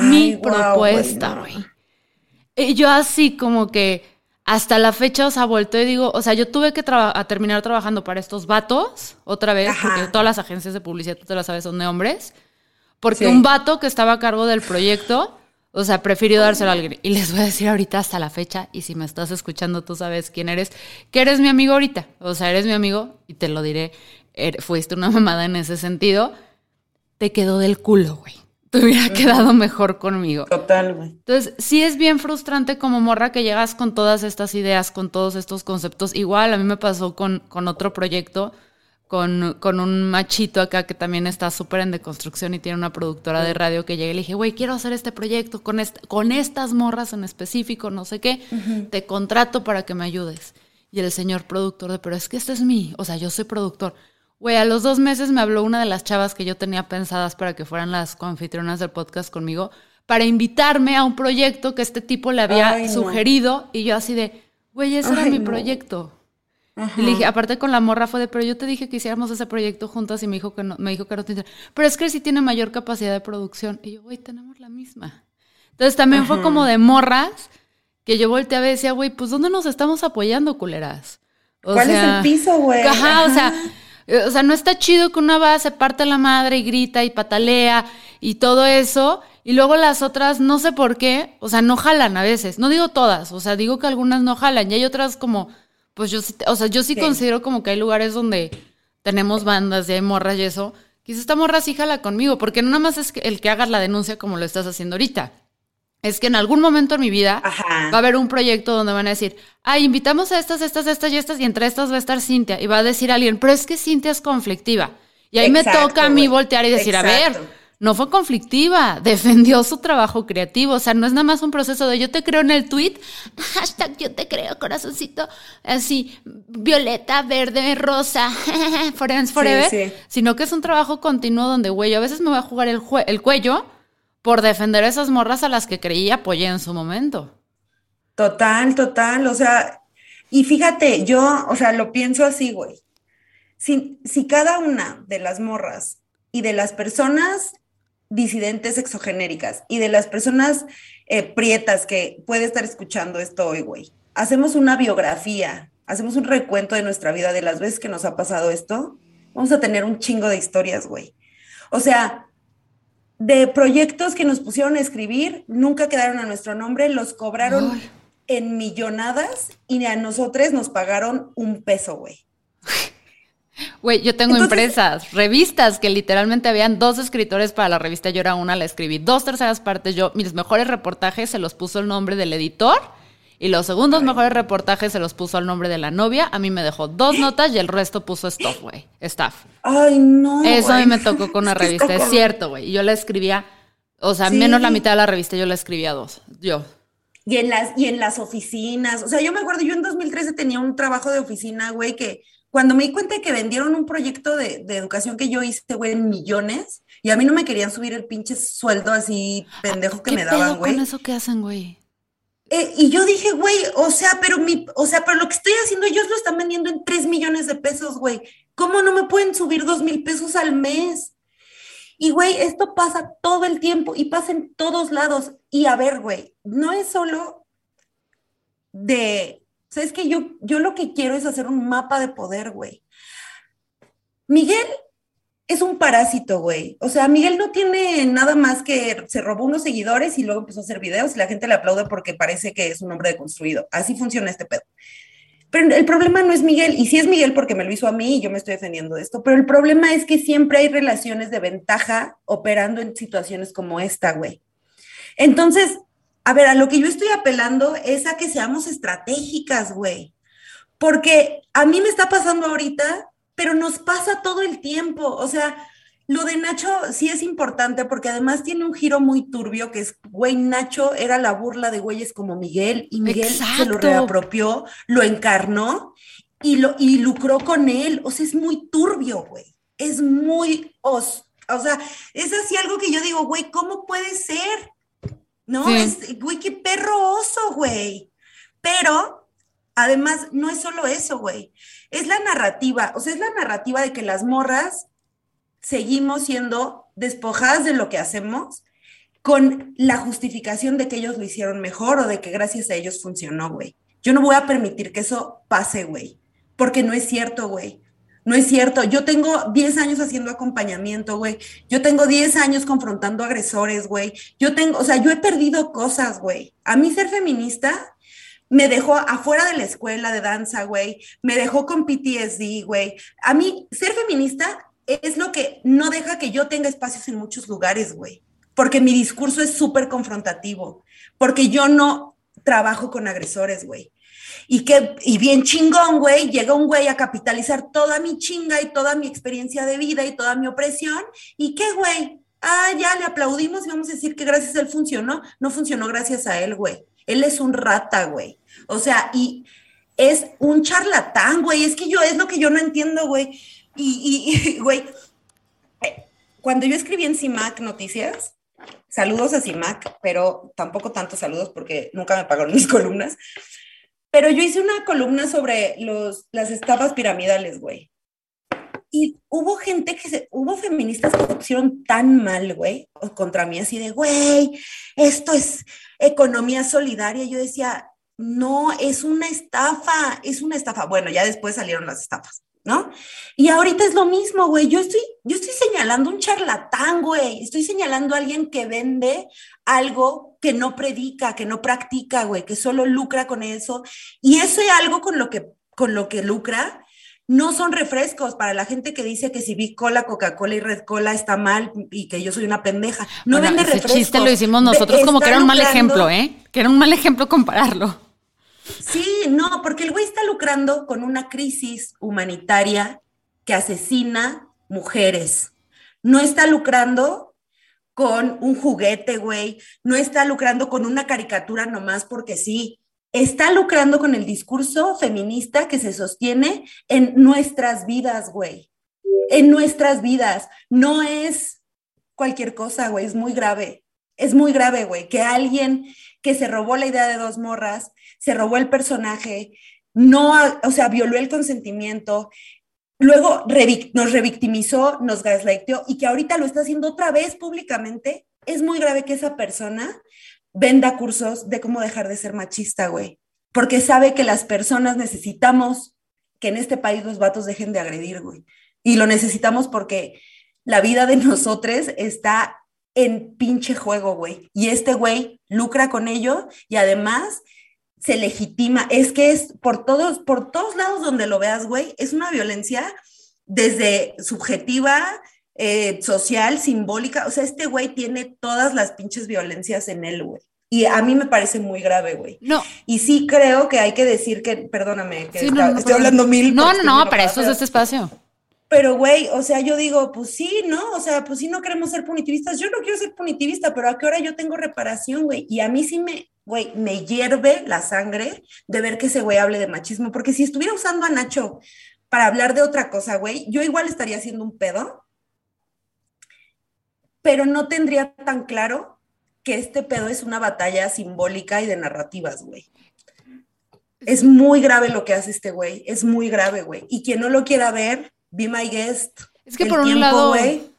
Mi propuesta, güey. Y yo así como que hasta la fecha, o sea, vuelto y digo, o sea, yo tuve que terminar trabajando para estos vatos otra vez, porque todas las agencias de publicidad, tú te las sabes, son de hombres. Porque un vato que estaba a cargo del proyecto o sea, prefirió dárselo a alguien. Y les voy a decir ahorita hasta la fecha, y si me estás escuchando, tú sabes quién eres, que eres mi amigo ahorita. O sea, eres mi amigo, y te lo diré, er, fuiste una mamada en ese sentido. Te quedó del culo, güey. Te hubiera quedado mejor conmigo. Total, güey. Entonces, sí es bien frustrante como morra que llegas con todas estas ideas, con todos estos conceptos. Igual, a mí me pasó con, con otro proyecto con, un machito acá que también está súper en deconstrucción y tiene una productora de radio que llegué y le dije, güey, quiero hacer este proyecto con, con estas morras en específico, no sé qué, te contrato para que me ayudes. Y el señor productor de, pero es que este es mí, o sea, yo soy productor. Güey, a los dos meses me habló una de las chavas que yo tenía pensadas para que fueran las confitrionas del podcast conmigo, para invitarme a un proyecto que este tipo le había sugerido y yo así de, güey, ese era mi proyecto. Y le dije, aparte con la morra fue de, pero yo te dije que hiciéramos ese proyecto juntas y me dijo que no, me dijo que no te Pero es que sí tiene mayor capacidad de producción. Y yo, güey, tenemos la misma. Entonces también fue como de morras que yo volteé a ver y decía, güey, pues ¿dónde nos estamos apoyando, culeras? ¿Cuál es el piso, güey? Ajá, o sea, o sea, no está chido que una va, se parte la madre y grita y patalea y todo eso. Y luego las otras, no sé por qué, o sea, no jalan a veces. No digo todas, o sea, digo que algunas no jalan. Y hay otras como pues yo sí, o sea, yo sí, considero como que hay lugares donde tenemos bandas y hay morras y eso. Quizás esta morra sí jala conmigo, porque no nada más es el que hagas la denuncia como lo estás haciendo ahorita. Es que en algún momento en mi vida va a haber un proyecto donde van a decir, ah, invitamos a estas, estas, estas y estas, y entre estas va a estar Cintia. Y va a decir alguien, pero es que Cintia es conflictiva. Y ahí me toca a mí voltear y decir, a ver, no fue conflictiva, defendió su trabajo creativo. O sea, no es nada más un proceso de yo te creo en el tweet, hashtag yo te creo, corazoncito, así, violeta, verde, rosa, Friends Forever, sino que es un trabajo continuo donde, güey, a veces me voy a jugar el, el cuello por defender esas morras a las que creí y apoyé en su momento. Total, total, o sea, y fíjate, yo, o sea, lo pienso así, güey. Si, si cada una de las morras y de las personas disidentes exogenéricas y de las personas eh, prietas que puede estar escuchando esto hoy, güey. Hacemos una biografía, hacemos un recuento de nuestra vida, de las veces que nos ha pasado esto, vamos a tener un chingo de historias, güey. O sea, de proyectos que nos pusieron a escribir, nunca quedaron a nuestro nombre, los cobraron en millonadas y a nosotros nos pagaron un peso, güey. Güey, yo tengo empresas, revistas, que literalmente habían dos escritores para la revista, yo era una, la escribí dos terceras partes, yo mis mejores reportajes se los puso el nombre del editor y los segundos mejores reportajes se los puso el nombre de la novia, a mí me dejó dos notas y el resto puso stuff, güey, staff. Ay, no. Eso a mí me tocó con una revista, es cierto, güey, y yo la escribía, o sea, menos la mitad de la revista yo la escribía dos, yo. Y en, las, y en las oficinas, o sea, yo me acuerdo, yo en 2013 tenía un trabajo de oficina, güey, que cuando me di cuenta de que vendieron un proyecto de, educación que yo hice, güey, en millones, y a mí no me querían subir el pinche sueldo así pendejo que me daban, güey. con eso que hacen, güey? Eh, y yo dije, güey, o sea, pero mi, o sea, pero lo que estoy haciendo, ellos lo están vendiendo en 3 millones de pesos, güey. ¿Cómo no me pueden subir 2 mil pesos al mes? Y, güey, esto pasa todo el tiempo y pasa en todos lados. Y a ver, güey, no es solo de, ¿sabes que yo, yo lo que quiero es hacer un mapa de poder, güey. Miguel es un parásito, güey. O sea, Miguel no tiene nada más que se robó unos seguidores y luego empezó a hacer videos y la gente le aplaude porque parece que es un hombre deconstruido. Así funciona este pedo. Pero el problema no es Miguel, y sí es Miguel porque me lo hizo a mí y yo me estoy defendiendo de esto, pero el problema es que siempre hay relaciones de ventaja operando en situaciones como esta, güey. Entonces, a ver, a lo que yo estoy apelando es a que seamos estratégicas, güey. Porque a mí me está pasando ahorita pero nos pasa todo el tiempo. O sea, lo de Nacho sí es importante porque además tiene un giro muy turbio que es, güey, Nacho era la burla de güeyes como Miguel y Miguel se lo reapropió, lo encarnó y, lo, y lucró con él. O sea, es muy turbio, güey. Es muy os. O sea, es así algo que yo digo, güey, ¿cómo puede ser? No, es, güey, qué perro oso, güey. Pero además, no es solo eso, güey es la narrativa, o sea, es la narrativa de que las morras seguimos siendo despojadas de lo que hacemos con la justificación de que ellos lo hicieron mejor o de que gracias a ellos funcionó, güey. Yo no voy a permitir que eso pase, güey, porque no es cierto, güey. No es cierto. Yo tengo 10 años haciendo acompañamiento, güey. Yo tengo 10 años confrontando agresores, güey. Yo tengo, o sea, yo he perdido cosas, güey. A mí ser feminista me dejó afuera de la escuela de danza, güey, me dejó con PTSD, güey. A mí, ser feminista es lo que no deja que yo tenga espacios en muchos lugares, güey, porque mi discurso es súper confrontativo, porque yo no trabajo con agresores, güey. Y que, y bien chingón, güey, llega un güey a capitalizar toda mi chinga y toda mi experiencia de vida y toda mi opresión. ¿Y qué, güey? Ah, ya le aplaudimos y vamos a decir que gracias a él funcionó. No funcionó gracias a él, güey. Él es un rata, güey. O sea, y es un charlatán, güey. Es que yo, es lo que yo no entiendo, güey. Y, güey, cuando yo escribí en CIMAC Noticias, saludos a CIMAC, pero tampoco tantos saludos porque nunca me pagaron mis columnas. Pero yo hice una columna sobre los, las estafas piramidales, güey. Y hubo gente que se, hubo feministas que se pusieron tan mal, güey, contra mí, así de, güey, esto es economía solidaria. Yo decía, no, es una estafa, es una estafa. Bueno, ya después salieron las estafas, ¿no? Y ahorita es lo mismo, güey. Yo estoy, yo estoy señalando un charlatán, güey. Estoy señalando a alguien que vende algo que no predica, que no practica, güey, que solo lucra con eso. Y eso es algo con lo que, con lo que lucra no son refrescos para la gente que dice que si vi cola, Coca-Cola y Red Cola está mal y que yo soy una pendeja. No vende ese refrescos. chiste lo hicimos nosotros como que era un mal ejemplo, ¿eh? Que era un mal ejemplo compararlo. Sí, no, porque el güey está lucrando con una crisis humanitaria que asesina mujeres. No está lucrando con un juguete, güey. No está lucrando con una caricatura nomás porque sí está lucrando con el discurso feminista que se sostiene en nuestras vidas, güey. En nuestras vidas. No es cualquier cosa, güey, es muy grave. Es muy grave, güey, que alguien que se robó la idea de dos morras, se robó el personaje, no, o sea, violó el consentimiento, luego nos revictimizó, nos gaslightó y que ahorita lo está haciendo otra vez públicamente, es muy grave que esa persona venda cursos de cómo dejar de ser machista, güey. Porque sabe que las personas necesitamos que en este país los vatos dejen de agredir, güey. Y lo necesitamos porque la vida de nosotros está en pinche juego, güey. Y este güey lucra con ello y además se legitima. Es que es por todos, por todos lados donde lo veas, güey, es una violencia desde subjetiva, eh, social, simbólica. O sea, este güey tiene todas las pinches violencias en él, güey. Y a mí me parece muy grave, güey. No. Y sí creo que hay que decir que, perdóname, que estoy hablando mil. No, no, no, para eso es este espacio. Pero, güey, o sea, yo digo, pues sí, ¿no? O sea, pues sí, no queremos ser punitivistas. Yo no quiero ser punitivista, pero ¿a qué hora yo tengo reparación, güey? Y a mí sí me, güey, me hierve la sangre de ver que ese güey hable de machismo, porque si estuviera usando a Nacho para hablar de otra cosa, güey, yo igual estaría haciendo un pedo pero no tendría tan claro que este pedo es una batalla simbólica y de narrativas, güey. Es muy grave lo que hace este güey, es muy grave, güey. Y quien no lo quiera ver, be my guest. Es que por un lado, güey,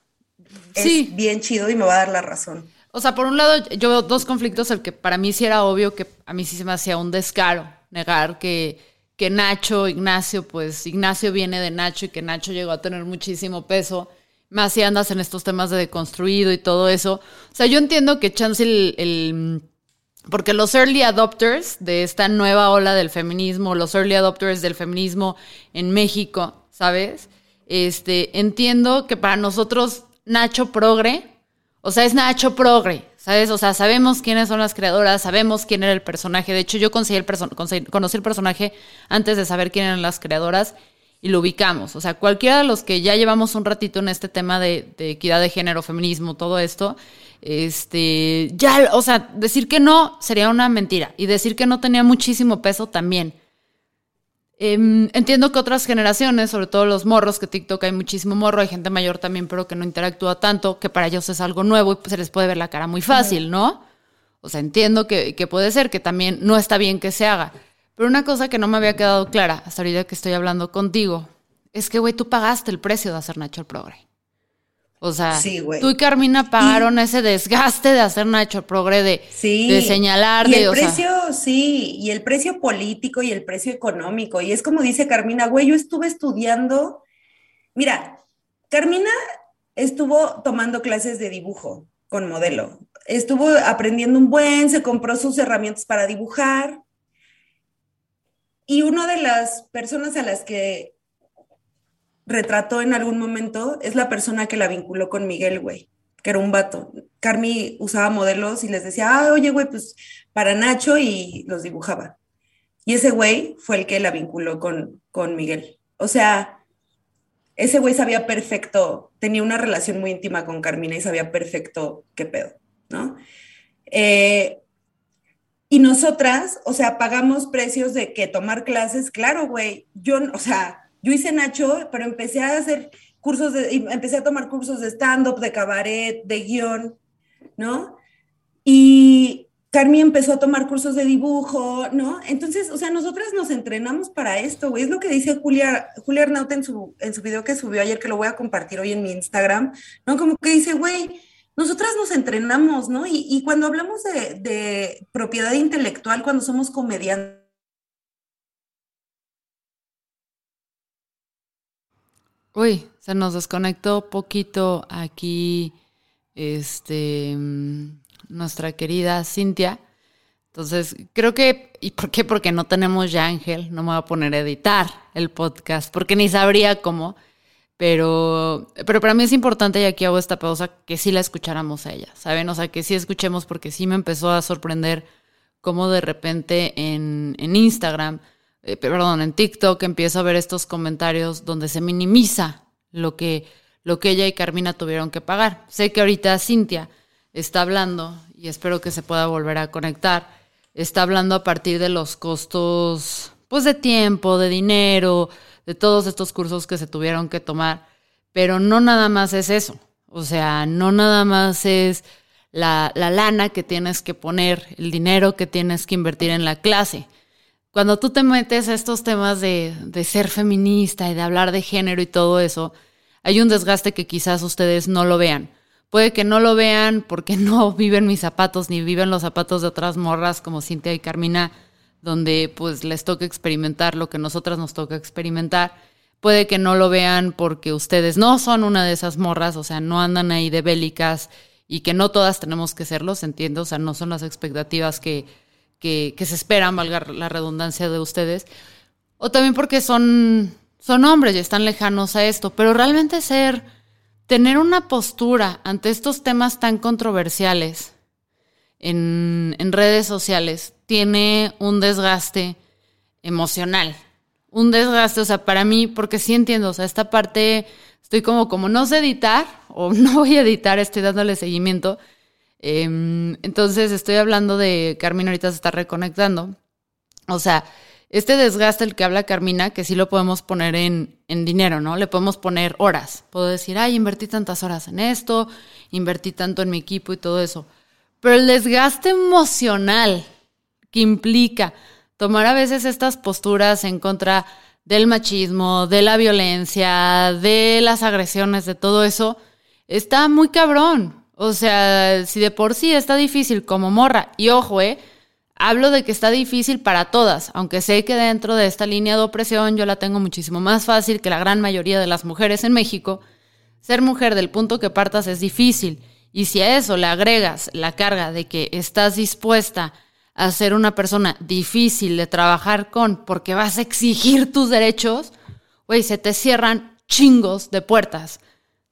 sí. es bien chido y me va a dar la razón. O sea, por un lado, yo veo dos conflictos, el que para mí sí era obvio que a mí sí se me hacía un descaro negar que, que Nacho, Ignacio, pues Ignacio viene de Nacho y que Nacho llegó a tener muchísimo peso más si andas en estos temas de deconstruido y todo eso. O sea, yo entiendo que chance el, porque los early adopters de esta nueva ola del feminismo, los early adopters del feminismo en México, ¿sabes? Este, entiendo que para nosotros Nacho Progre, o sea, es Nacho Progre, ¿sabes? O sea, sabemos quiénes son las creadoras, sabemos quién era el personaje. De hecho, yo conocí el, conocí el personaje antes de saber quién eran las creadoras y lo ubicamos. O sea, cualquiera de los que ya llevamos un ratito en este tema de, equidad de género, feminismo, todo esto, este, ya, o sea, decir que no sería una mentira y decir que no tenía muchísimo peso también. Em, entiendo que otras generaciones, sobre todo los morros, que TikTok hay muchísimo morro, hay gente mayor también, pero que no interactúa tanto, que para ellos es algo nuevo y se les puede ver la cara muy fácil, ¿no? O sea, entiendo que, que puede ser, que también no está bien que se haga. Pero una cosa que no me había quedado clara hasta ahorita que estoy hablando contigo es que, güey, tú pagaste el precio de hacer Nacho el Progre. O sea, tú y Carmina pagaron ese desgaste de hacer Nacho el Progre, de, de señalar. Y el precio, sí, y el precio político y el precio económico. Y es como dice Carmina, güey, yo estuve estudiando. Mira, Carmina estuvo tomando clases de dibujo con modelo. Estuvo aprendiendo un buen, se compró sus herramientas para dibujar y una de las personas a las que retrató en algún momento es la persona que la vinculó con Miguel, güey, que era un vato. Carmi usaba modelos y les decía, ah, oye, güey, pues para Nacho y los dibujaba. Y ese güey fue el que la vinculó con, con Miguel. O sea, ese güey sabía perfecto, tenía una relación muy íntima con Carmina y sabía perfecto qué pedo, ¿no? Eh, y nosotras, o sea, pagamos precios de que tomar clases, claro, güey, yo, o sea, yo hice Nacho, pero empecé a hacer cursos de, empecé a tomar cursos de stand-up, de cabaret, de guion, ¿no? Y Carmi empezó a tomar cursos de dibujo, ¿no? Entonces, o sea, nosotras nos entrenamos para esto, güey. Es lo que dice Julia, Julia Arnaut en su, en su video que subió ayer, que lo voy a compartir hoy en mi Instagram, ¿no? Como que dice, güey, nosotras nos entrenamos, ¿no? Y, cuando hablamos de, propiedad intelectual, cuando somos comediantes, Uy, se nos desconectó poquito aquí este mm, nuestra querida Cintia. Entonces, creo que, ¿y por qué? Porque no tenemos ya Ángel, no me voy a poner a editar el podcast, porque ni sabría cómo. Pero, pero para mí es importante, y aquí hago esta pausa, que sí la escucháramos a ella, ¿saben? O sea, que sí escuchemos, porque sí me empezó a sorprender cómo de repente en, en Instagram, eh, perdón, en TikTok empiezo a ver estos comentarios donde se minimiza lo que, lo que ella y Carmina tuvieron que pagar. Sé que ahorita Cintia está hablando, y espero que se pueda volver a conectar, está hablando a partir de los costos, pues de tiempo, de dinero, de todos estos cursos que se tuvieron que tomar. Pero no nada más es eso. O sea, no nada más es la, lana que tienes que poner, el dinero que tienes que invertir en la clase. Cuando tú te metes a estos temas de, de ser feminista y de hablar de género y todo eso, hay un desgaste que quizás ustedes no lo vean. Puede que no lo vean porque no viven mis zapatos ni viven los zapatos de otras morras como Cintia y Carmina donde pues les toca experimentar lo que nosotras nos toca experimentar. Puede que no lo vean porque ustedes no son una de esas morras, o sea, no andan ahí de bélicas y que no todas tenemos que serlos, entiendo, o sea, no son las expectativas que, que, se esperan, valga la redundancia de ustedes. O también porque son, son hombres y están lejanos a esto, pero realmente ser, tener una postura ante estos temas tan controversiales en, en redes sociales tiene un desgaste emocional. Un desgaste, o sea, para mí, porque sí entiendo, o sea, esta parte estoy como, como no sé editar o no voy a editar, estoy dándole seguimiento. Em, entonces estoy hablando de Carmina ahorita se está reconectando. O sea, este desgaste el que habla Carmina, que sí lo podemos poner en, en, dinero, ¿no? Le podemos poner horas. Puedo decir, ay, invertí tantas horas en esto, invertí tanto en mi equipo y todo eso. Pero el desgaste emocional que implica tomar a veces estas posturas en contra del machismo, de la violencia, de las agresiones, de todo eso, está muy cabrón. O sea, si de por sí está difícil como morra, y ojo, eh, hablo de que está difícil para todas, aunque sé que dentro de esta línea de opresión yo la tengo muchísimo más fácil que la gran mayoría de las mujeres en México, ser mujer del punto que partas es difícil. Y si a eso le agregas la carga de que estás dispuesta a ser una persona difícil de trabajar con porque vas a exigir tus derechos, güey, se te cierran chingos de puertas.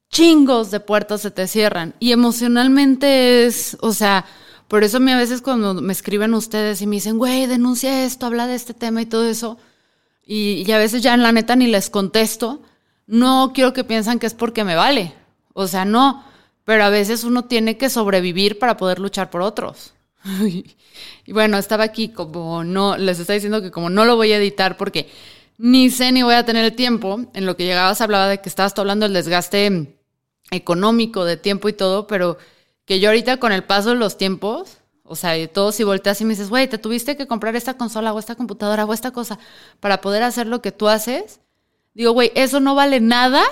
Chingos de puertas se te cierran. Y emocionalmente es, o sea, por eso a mí a veces cuando me escriben ustedes y me dicen, güey, denuncia esto, habla de este tema y todo eso, y, y a veces ya en la neta ni les contesto, no quiero que piensen que es porque me vale. O sea, no. Pero a veces uno tiene que sobrevivir para poder luchar por otros. y bueno, estaba aquí como no, les estaba diciendo que como no lo voy a editar porque ni sé ni voy a tener el tiempo. En lo que llegabas hablaba de que estabas hablando del desgaste económico, de tiempo y todo, pero que yo ahorita con el paso de los tiempos, o sea, y todo si volteas y me dices, güey, te tuviste que comprar esta consola o esta computadora o esta cosa para poder hacer lo que tú haces Digo, güey, eso no vale nada,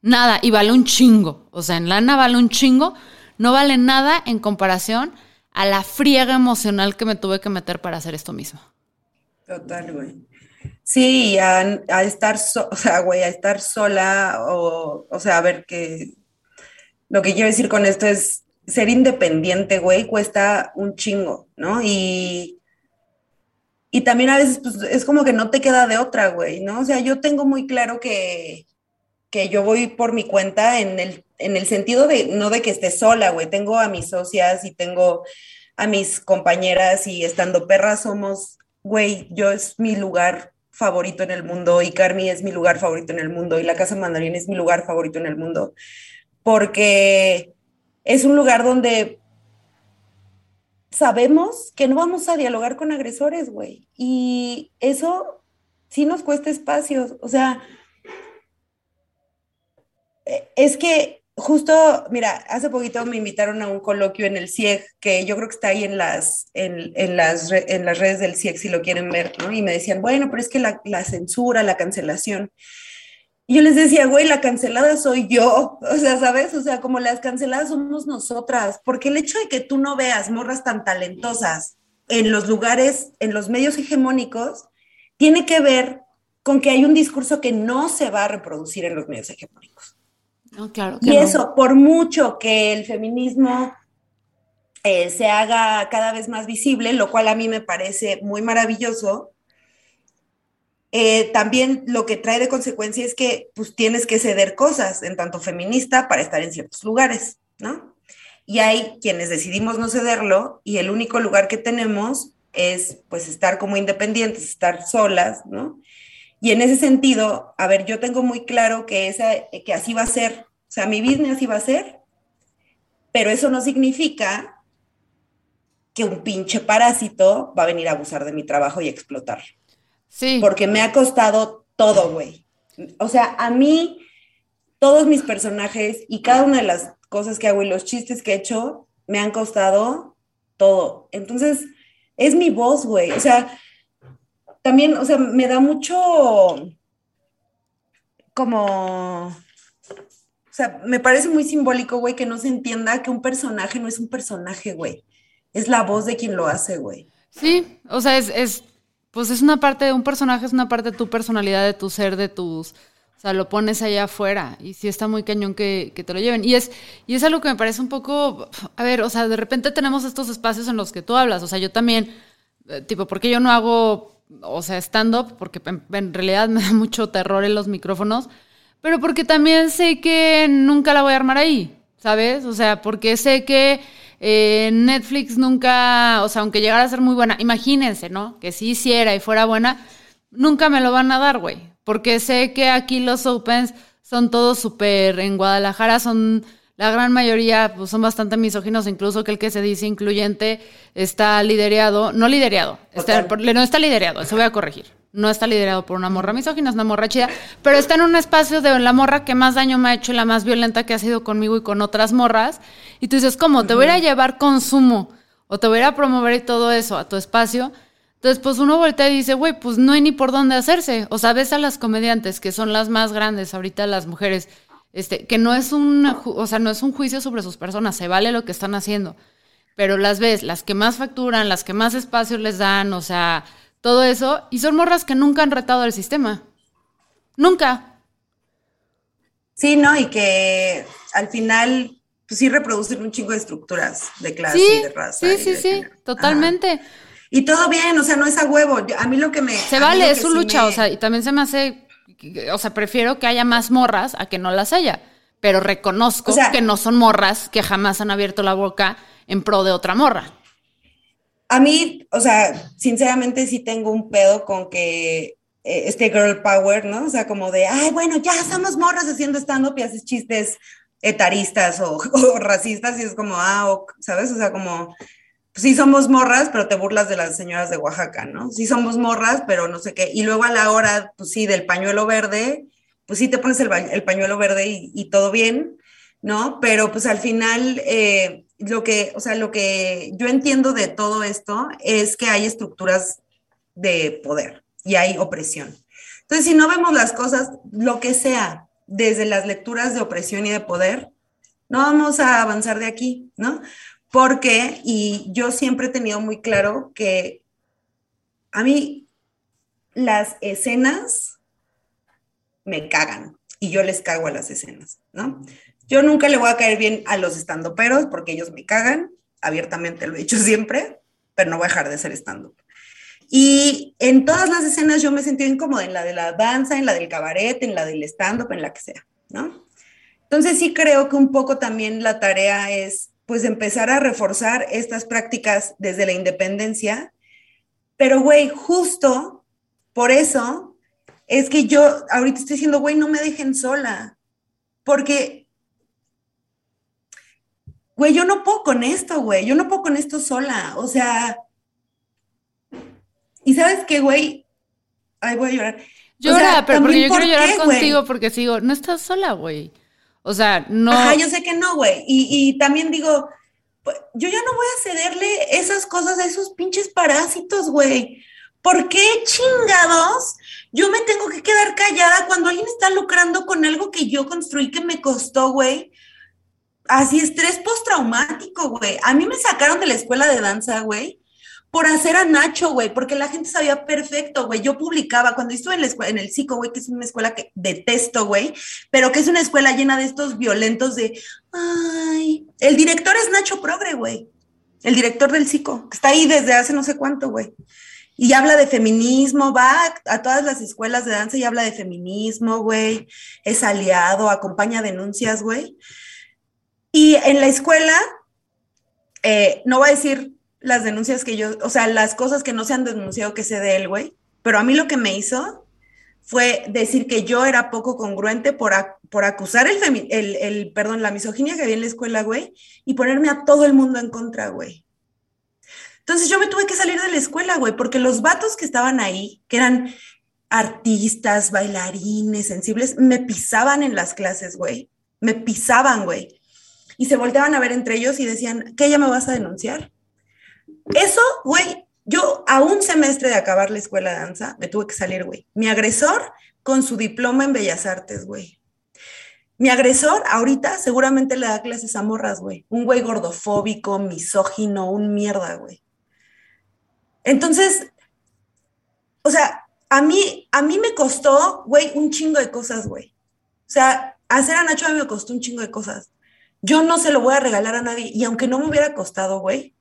nada, y vale un chingo. O sea, en lana vale un chingo, no vale nada en comparación a la friega emocional que me tuve que meter para hacer esto mismo. Total, güey. Sí, a, a estar, güey, a estar sola, o, o sea, a ver que lo que quiero decir con esto es ser independiente, güey, cuesta un chingo, ¿no? Y y también a veces pues, es como que no te queda de otra, güey, ¿no? O sea, yo tengo muy claro que, que yo voy por mi cuenta en el, en el sentido de, no de que esté sola, güey, tengo a mis socias y tengo a mis compañeras y estando perras somos, güey, yo es mi lugar favorito en el mundo y Carmi es mi lugar favorito en el mundo y la Casa Mandarín es mi lugar favorito en el mundo, porque es un lugar donde sabemos que no vamos a dialogar con agresores, güey. Y eso sí nos cuesta espacios. O sea, es que justo, mira, hace poquito me invitaron a un coloquio en el CIEG, que yo creo que está ahí en las, en, las, en las redes del CIEG si lo quieren ver, ¿no? Y me decían, bueno, pero es que la, la censura, la cancelación. Y yo les decía, güey, la cancelada soy yo, o sea, ¿sabes? O sea, como las canceladas somos nosotras, porque el hecho de que tú no veas morras tan talentosas en los lugares, en los medios hegemónicos, tiene que ver con que hay un discurso que no se va a reproducir en los medios hegemónicos. No, claro. y eso, por mucho que el feminismo eh, se haga cada vez más visible, lo cual a mí me parece muy maravilloso, eh, también lo que trae de consecuencia es que pues tienes que ceder cosas en tanto feminista para estar en ciertos lugares, ¿no? Y hay quienes decidimos no cederlo y el único lugar que tenemos es pues estar como independientes, estar solas, ¿no? Y en ese sentido, a ver, yo tengo muy claro que, esa, que así va a ser, o sea, mi business así va a ser, pero eso no significa que un pinche parásito va a venir a abusar de mi trabajo y explotar. Sí. Porque me ha costado todo, güey. O sea, a mí, todos mis personajes y cada una de las cosas que hago y los chistes que he hecho, me han costado todo. Entonces, es mi voz, güey. O sea, también, o sea, me da mucho como... O sea, me parece muy simbólico, güey, que no se entienda que un personaje no es un personaje, güey. Es la voz de quien lo hace, güey. Sí, o sea, es, es pues es una parte de un personaje, es una parte de tu personalidad, de tu ser, de tus... O sea, lo pones allá afuera y sí está muy cañón que, te lo lleven. Y es, y es algo que me parece un poco, a ver, o sea, de repente tenemos estos espacios en los que tú hablas. O sea, yo también, eh, tipo, porque yo no hago, o sea, stand-up? Porque en realidad me da mucho terror en los micrófonos, pero porque también sé que nunca la voy a armar ahí, ¿sabes? O sea, porque sé que eh, Netflix nunca, o sea, aunque llegara a ser muy buena, imagínense, ¿no? Que si hiciera y fuera buena, nunca me lo van a dar, güey. Porque sé que aquí los Opens son todos súper, en Guadalajara son, la gran mayoría pues, son bastante misóginos, incluso que el que se dice incluyente está liderado, no liderado, está, no está liderado, eso voy a corregir no está liderado por una morra misógina, es una morra chida, pero está en un espacio de la morra que más daño me ha hecho y la más violenta que ha sido conmigo y con otras morras. Y tú dices, ¿cómo? Te voy a llevar consumo o te voy a promover todo eso a tu espacio. Entonces, pues uno voltea y dice, güey, pues no hay ni por dónde hacerse. O sea, ves a las comediantes, que son las más grandes ahorita, las mujeres, este, que no es un, o sea, no es un juicio sobre sus personas, se vale lo que están haciendo. Pero las ves, las que más facturan, las que más espacio les dan, o sea, todo eso, y son morras que nunca han retado el sistema. Nunca. Sí, ¿no? Y que al final pues sí reproducen un chingo de estructuras de clase y de raza. Sí, sí, sí, totalmente. Y todo bien, o sea, no es a huevo. A mí lo que me... Se vale, es su lucha, o sea, y también se me hace, o sea, prefiero que haya más morras a que no las haya, pero reconozco que no son morras que jamás han abierto la boca en pro de otra morra. A mí, o sea, sinceramente sí tengo un pedo con que eh, este girl power, ¿no? O sea, como de, ay, bueno, ya somos morras haciendo stand-up y haces chistes etaristas o, racistas y es como, ah, ¿sabes? O sea, como, sí somos morras, pero te burlas de las señoras de Oaxaca, ¿no? Sí somos morras, pero no sé qué. Y luego a la hora, pues sí, del pañuelo verde, pues sí te pones el, pañuelo verde y, todo bien, ¿no? Pero pues al final, eh, lo que, o sea, lo que yo entiendo de todo esto es que hay estructuras de poder y hay opresión. Entonces, si no vemos las cosas, lo que sea, desde las lecturas de opresión y de poder, no vamos a avanzar de aquí, ¿no? Porque, y yo siempre he tenido muy claro que a mí las escenas me cagan y yo les cago a las escenas, ¿no? Yo nunca le voy a caer bien a los estandoperos porque ellos me cagan, abiertamente lo he dicho siempre, pero no voy a dejar de ser estando. Y en todas las escenas yo me sentí incómoda, en la de la danza, en la del cabaret, en la del stand-up, en la que sea, ¿no? Entonces sí creo que un poco también la tarea es pues empezar a reforzar estas prácticas desde la independencia, pero güey, justo por eso es que yo ahorita estoy diciendo, güey, no me dejen sola, porque güey, yo no puedo con esto, güey, yo no puedo con esto sola, o sea, y sabes qué, güey, ay, voy a llorar. Llora, pero porque yo quiero llorar contigo porque sigo, no estás sola, güey. O sea, no. Ajá, yo sé que no, güey. Y, y también digo, pues, yo ya no voy a cederle esas cosas a esos pinches parásitos, güey. ¿Por qué chingados yo me tengo que quedar callada cuando alguien está lucrando con algo que yo construí que me costó, güey? así estrés postraumático, güey. A mí me sacaron de la escuela de danza, güey, por hacer a Nacho, güey, porque la gente sabía perfecto, güey. Yo publicaba cuando estuve en, la en el psico, güey, que es una escuela que detesto, güey, pero que es una escuela llena de estos violentos de, ay, el director es Nacho Progre, güey. El director del psico, que está ahí desde hace no sé cuánto, güey. Y habla de feminismo, va a todas las escuelas de danza y habla de feminismo, güey. Es aliado, acompaña denuncias, güey. Y en la escuela, eh, no voy a decir las denuncias que yo, o sea, las cosas que no se han denunciado que sé de él, güey, pero a mí lo que me hizo fue decir que yo era poco congruente por, por acusar el, el, el, perdón, la misoginia que había en la escuela, güey, y ponerme a todo el mundo en contra, güey. Entonces yo me tuve que salir de la escuela, güey, porque los vatos que estaban ahí, que eran artistas, bailarines, sensibles, me pisaban en las clases, güey. Me pisaban, güey y se volteaban a ver entre ellos y decían, ¿qué ya me vas a denunciar? Eso, güey, yo a un semestre de acabar la escuela de danza me tuve que salir, güey. Mi agresor con su diploma en Bellas Artes, güey. Mi agresor ahorita seguramente le da clases a morras, güey. Un güey gordofóbico, misógino, un mierda, güey. Entonces, o sea, a mí, a mí me costó, güey, un chingo de cosas, güey. O sea, hacer a Nacho a mí me costó un chingo de cosas yo no se lo voy a regalar a nadie. Y aunque no me hubiera costado, güey,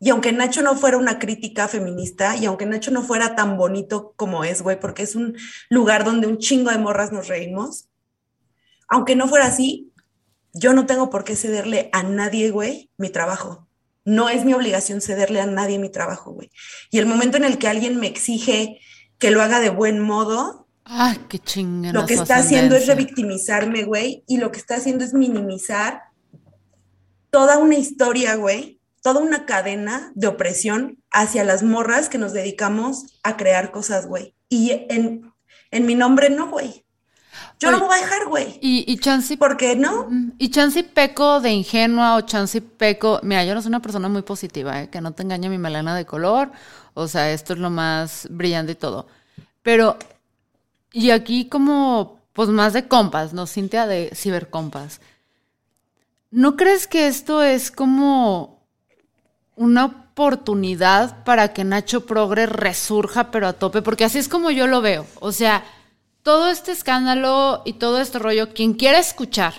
y aunque Nacho no fuera una crítica feminista, y aunque Nacho no fuera tan bonito como es, güey, porque es un lugar donde un chingo de morras nos reímos, aunque no fuera así, yo no tengo por qué cederle a nadie, güey, mi trabajo. No es mi obligación cederle a nadie mi trabajo, güey. Y el momento en el que alguien me exige que lo haga de buen modo, Ah, qué. Lo que está haciendo es revictimizarme, güey, y lo que está haciendo es minimizar toda una historia, güey, toda una cadena de opresión hacia las morras que nos dedicamos a crear cosas, güey. Y en, en mi nombre no, güey. Yo no me voy a dejar, güey. Y, y Chansey. ¿Por qué no? Y Chansey peco de ingenua o Chansey peco. Mira, yo no soy una persona muy positiva, ¿eh? que no te engañe mi melena de color. O sea, esto es lo más brillante y todo. Pero, y aquí como, pues más de compas, ¿no? Cintia de cibercompas. ¿No crees que esto es como una oportunidad para que Nacho Progre resurja, pero a tope? Porque así es como yo lo veo. O sea todo este escándalo y todo este rollo, quien quiera escuchar,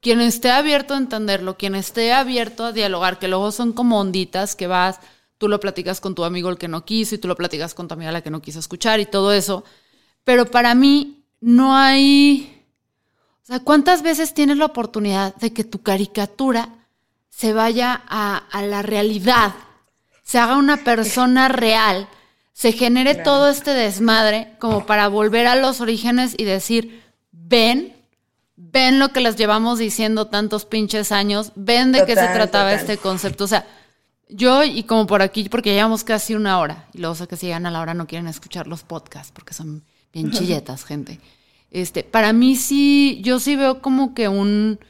quien esté abierto a entenderlo, quien esté abierto a dialogar, que luego son como onditas que vas, tú lo platicas con tu amigo el que no quiso y tú lo platicas con tu amiga la que no quiso escuchar y todo eso. Pero para mí no hay... O sea, ¿cuántas veces tienes la oportunidad de que tu caricatura se vaya a, a la realidad, se haga una persona real? se genere todo este desmadre como para volver a los orígenes y decir, ven, ven lo que les llevamos diciendo tantos pinches años, ven de qué se trataba este concepto. O sea, yo y como por aquí, porque llevamos casi una hora, y luego sé que si llegan a la hora no quieren escuchar los podcasts porque son bien chilletas, gente. Este, para mí sí, yo sí veo como que un,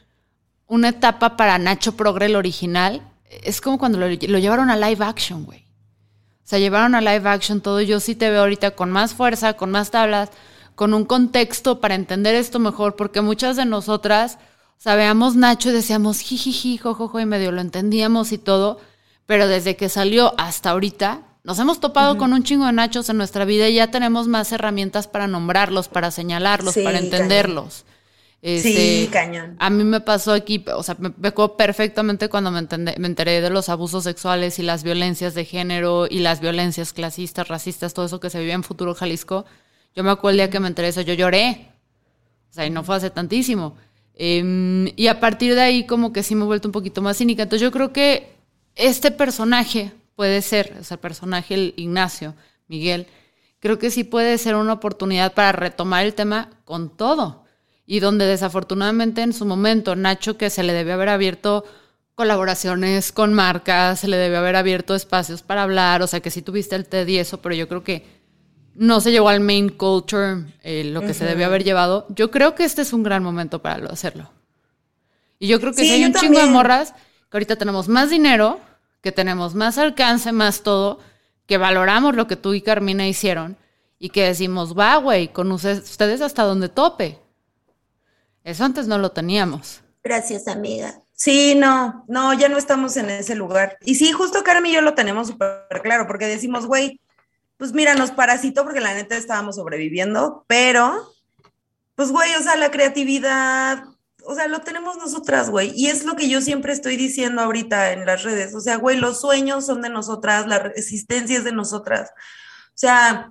una etapa para Nacho Progre el original. Es como cuando lo, lo llevaron a live action, güey. O sea, llevaron a live action todo. Yo sí te veo ahorita con más fuerza, con más tablas, con un contexto para entender esto mejor, porque muchas de nosotras sabíamos Nacho y decíamos jijiji, jojojo, y medio lo entendíamos y todo, pero desde que salió hasta ahorita, nos hemos topado con un chingo de Nachos en nuestra vida y ya tenemos más herramientas para nombrarlos, para señalarlos, para entenderlos. Este, sí, cañón. A mí me pasó aquí, o sea, me pegó perfectamente cuando me, me, enteré de los abusos sexuales y las violencias de género y las violencias clasistas, racistas, todo eso que se vivía en Futuro Jalisco. Yo me acuerdo el día que me enteré de eso, yo lloré. O sea, y no fue hace tantísimo. Em, y a partir de ahí como que sí me he vuelto un poquito más cínica. Entonces yo creo que este personaje puede ser, o sea, el personaje el Ignacio, Miguel, creo que sí puede ser una oportunidad para retomar el tema con todo y donde desafortunadamente en su momento Nacho, que se le debe haber abierto colaboraciones con marcas, se le debe haber abierto espacios para hablar, o sea que sí tuviste el TED y eso, pero yo creo que no se llevó al main culture eh, lo que se debe haber llevado. Yo creo que este es un gran momento para hacerlo. Y yo creo que si hay un chingo de morras, que ahorita tenemos más dinero, que tenemos más alcance, más todo, que valoramos lo que tú y Carmina hicieron y que decimos, va, güey, con ustedes hasta donde tope. Eso antes no lo teníamos. Gracias, amiga. Sí, no, no, ya no estamos en ese lugar. Y sí, justo Carmen y yo lo tenemos súper claro, porque decimos, güey, pues mira, nos parasitó porque la neta estábamos sobreviviendo, pero, pues güey, o sea, la creatividad, o sea, lo tenemos nosotras, güey. Y es lo que yo siempre estoy diciendo ahorita en las redes. O sea, güey, los sueños son de nosotras, la resistencia es de nosotras. O sea,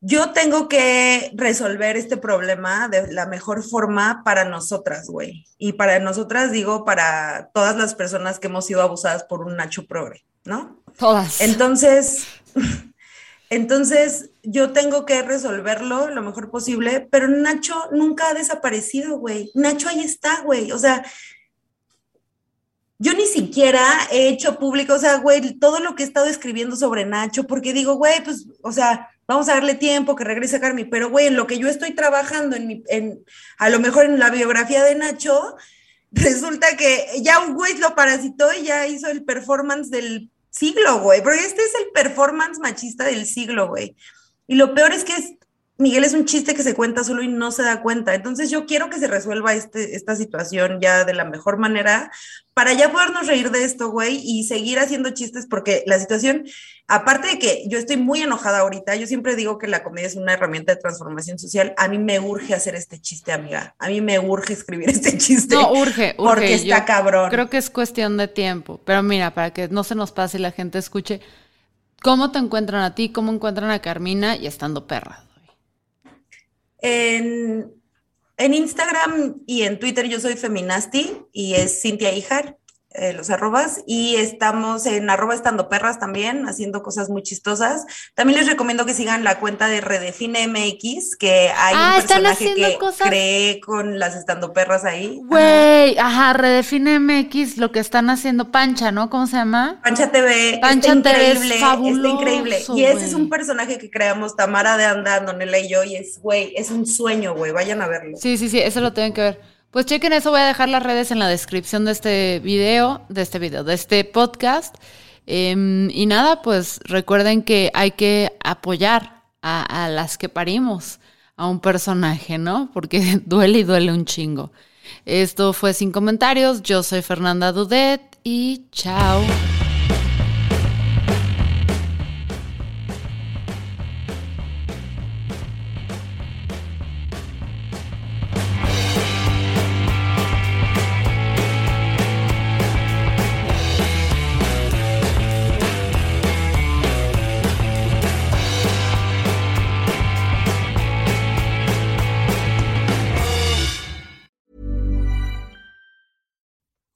yo tengo que resolver este problema de la mejor forma para nosotras, güey. Y para nosotras digo para todas las personas que hemos sido abusadas por un Nacho Progre, ¿no? Todas. Entonces, entonces yo tengo que resolverlo lo mejor posible, pero Nacho nunca ha desaparecido, güey. Nacho ahí está, güey. O sea, yo ni siquiera he hecho público, o sea, güey, todo lo que he estado escribiendo sobre Nacho, porque digo, güey, pues, o sea, vamos a darle tiempo que regrese Carmi, pero güey, en lo que yo estoy trabajando, en, a lo mejor en la biografía de Nacho, resulta que ya un güey lo parasitó y ya hizo el performance del siglo, güey, pero este es el performance machista del siglo, güey. Y lo peor es que es, Miguel es un chiste que se cuenta solo y no se da cuenta. Entonces yo quiero que se resuelva este, esta situación ya de la mejor manera para ya podernos reír de esto, güey, y seguir haciendo chistes porque la situación, aparte de que yo estoy muy enojada ahorita, yo siempre digo que la comedia es una herramienta de transformación social, a mí me urge hacer este chiste, amiga. A mí me urge escribir este chiste. No, urge, urge. Porque está cabrón. Creo que es cuestión de tiempo. Pero mira, para que no se nos pase y la gente escuche, ¿cómo te encuentran a ti? ¿Cómo encuentran a Carmina y estando perra? En, Instagram y en Twitter yo soy Feminasti y es Cintia Ijar. Eh, los arrobas, y estamos en arroba estando perras también, haciendo cosas muy chistosas. También les recomiendo que sigan la cuenta de Redefine MX, que hay un Ah, están personaje que cosas- cree con las estando perras ahí. Güey, ajá, redefine MX lo que están haciendo Pancha, ¿no? ¿Cómo se llama? Pancha TV, Pancha está TV es increíble, está increíble. Y ese es un personaje que creamos Tamara de Anda, Antonella y yo, y es, güey, es un sueño, güey, vayan a verlo. Sí, sí, sí, eso lo tienen que ver. Pues chequen eso, voy a dejar las redes en la descripción de este video, de este video, de este podcast. Em, y nada, pues recuerden que hay que apoyar a, a las que parimos, a un personaje, ¿no? Porque duele y duele un chingo. Esto fue Sin Comentarios, yo soy Fernanda Dudet y chao.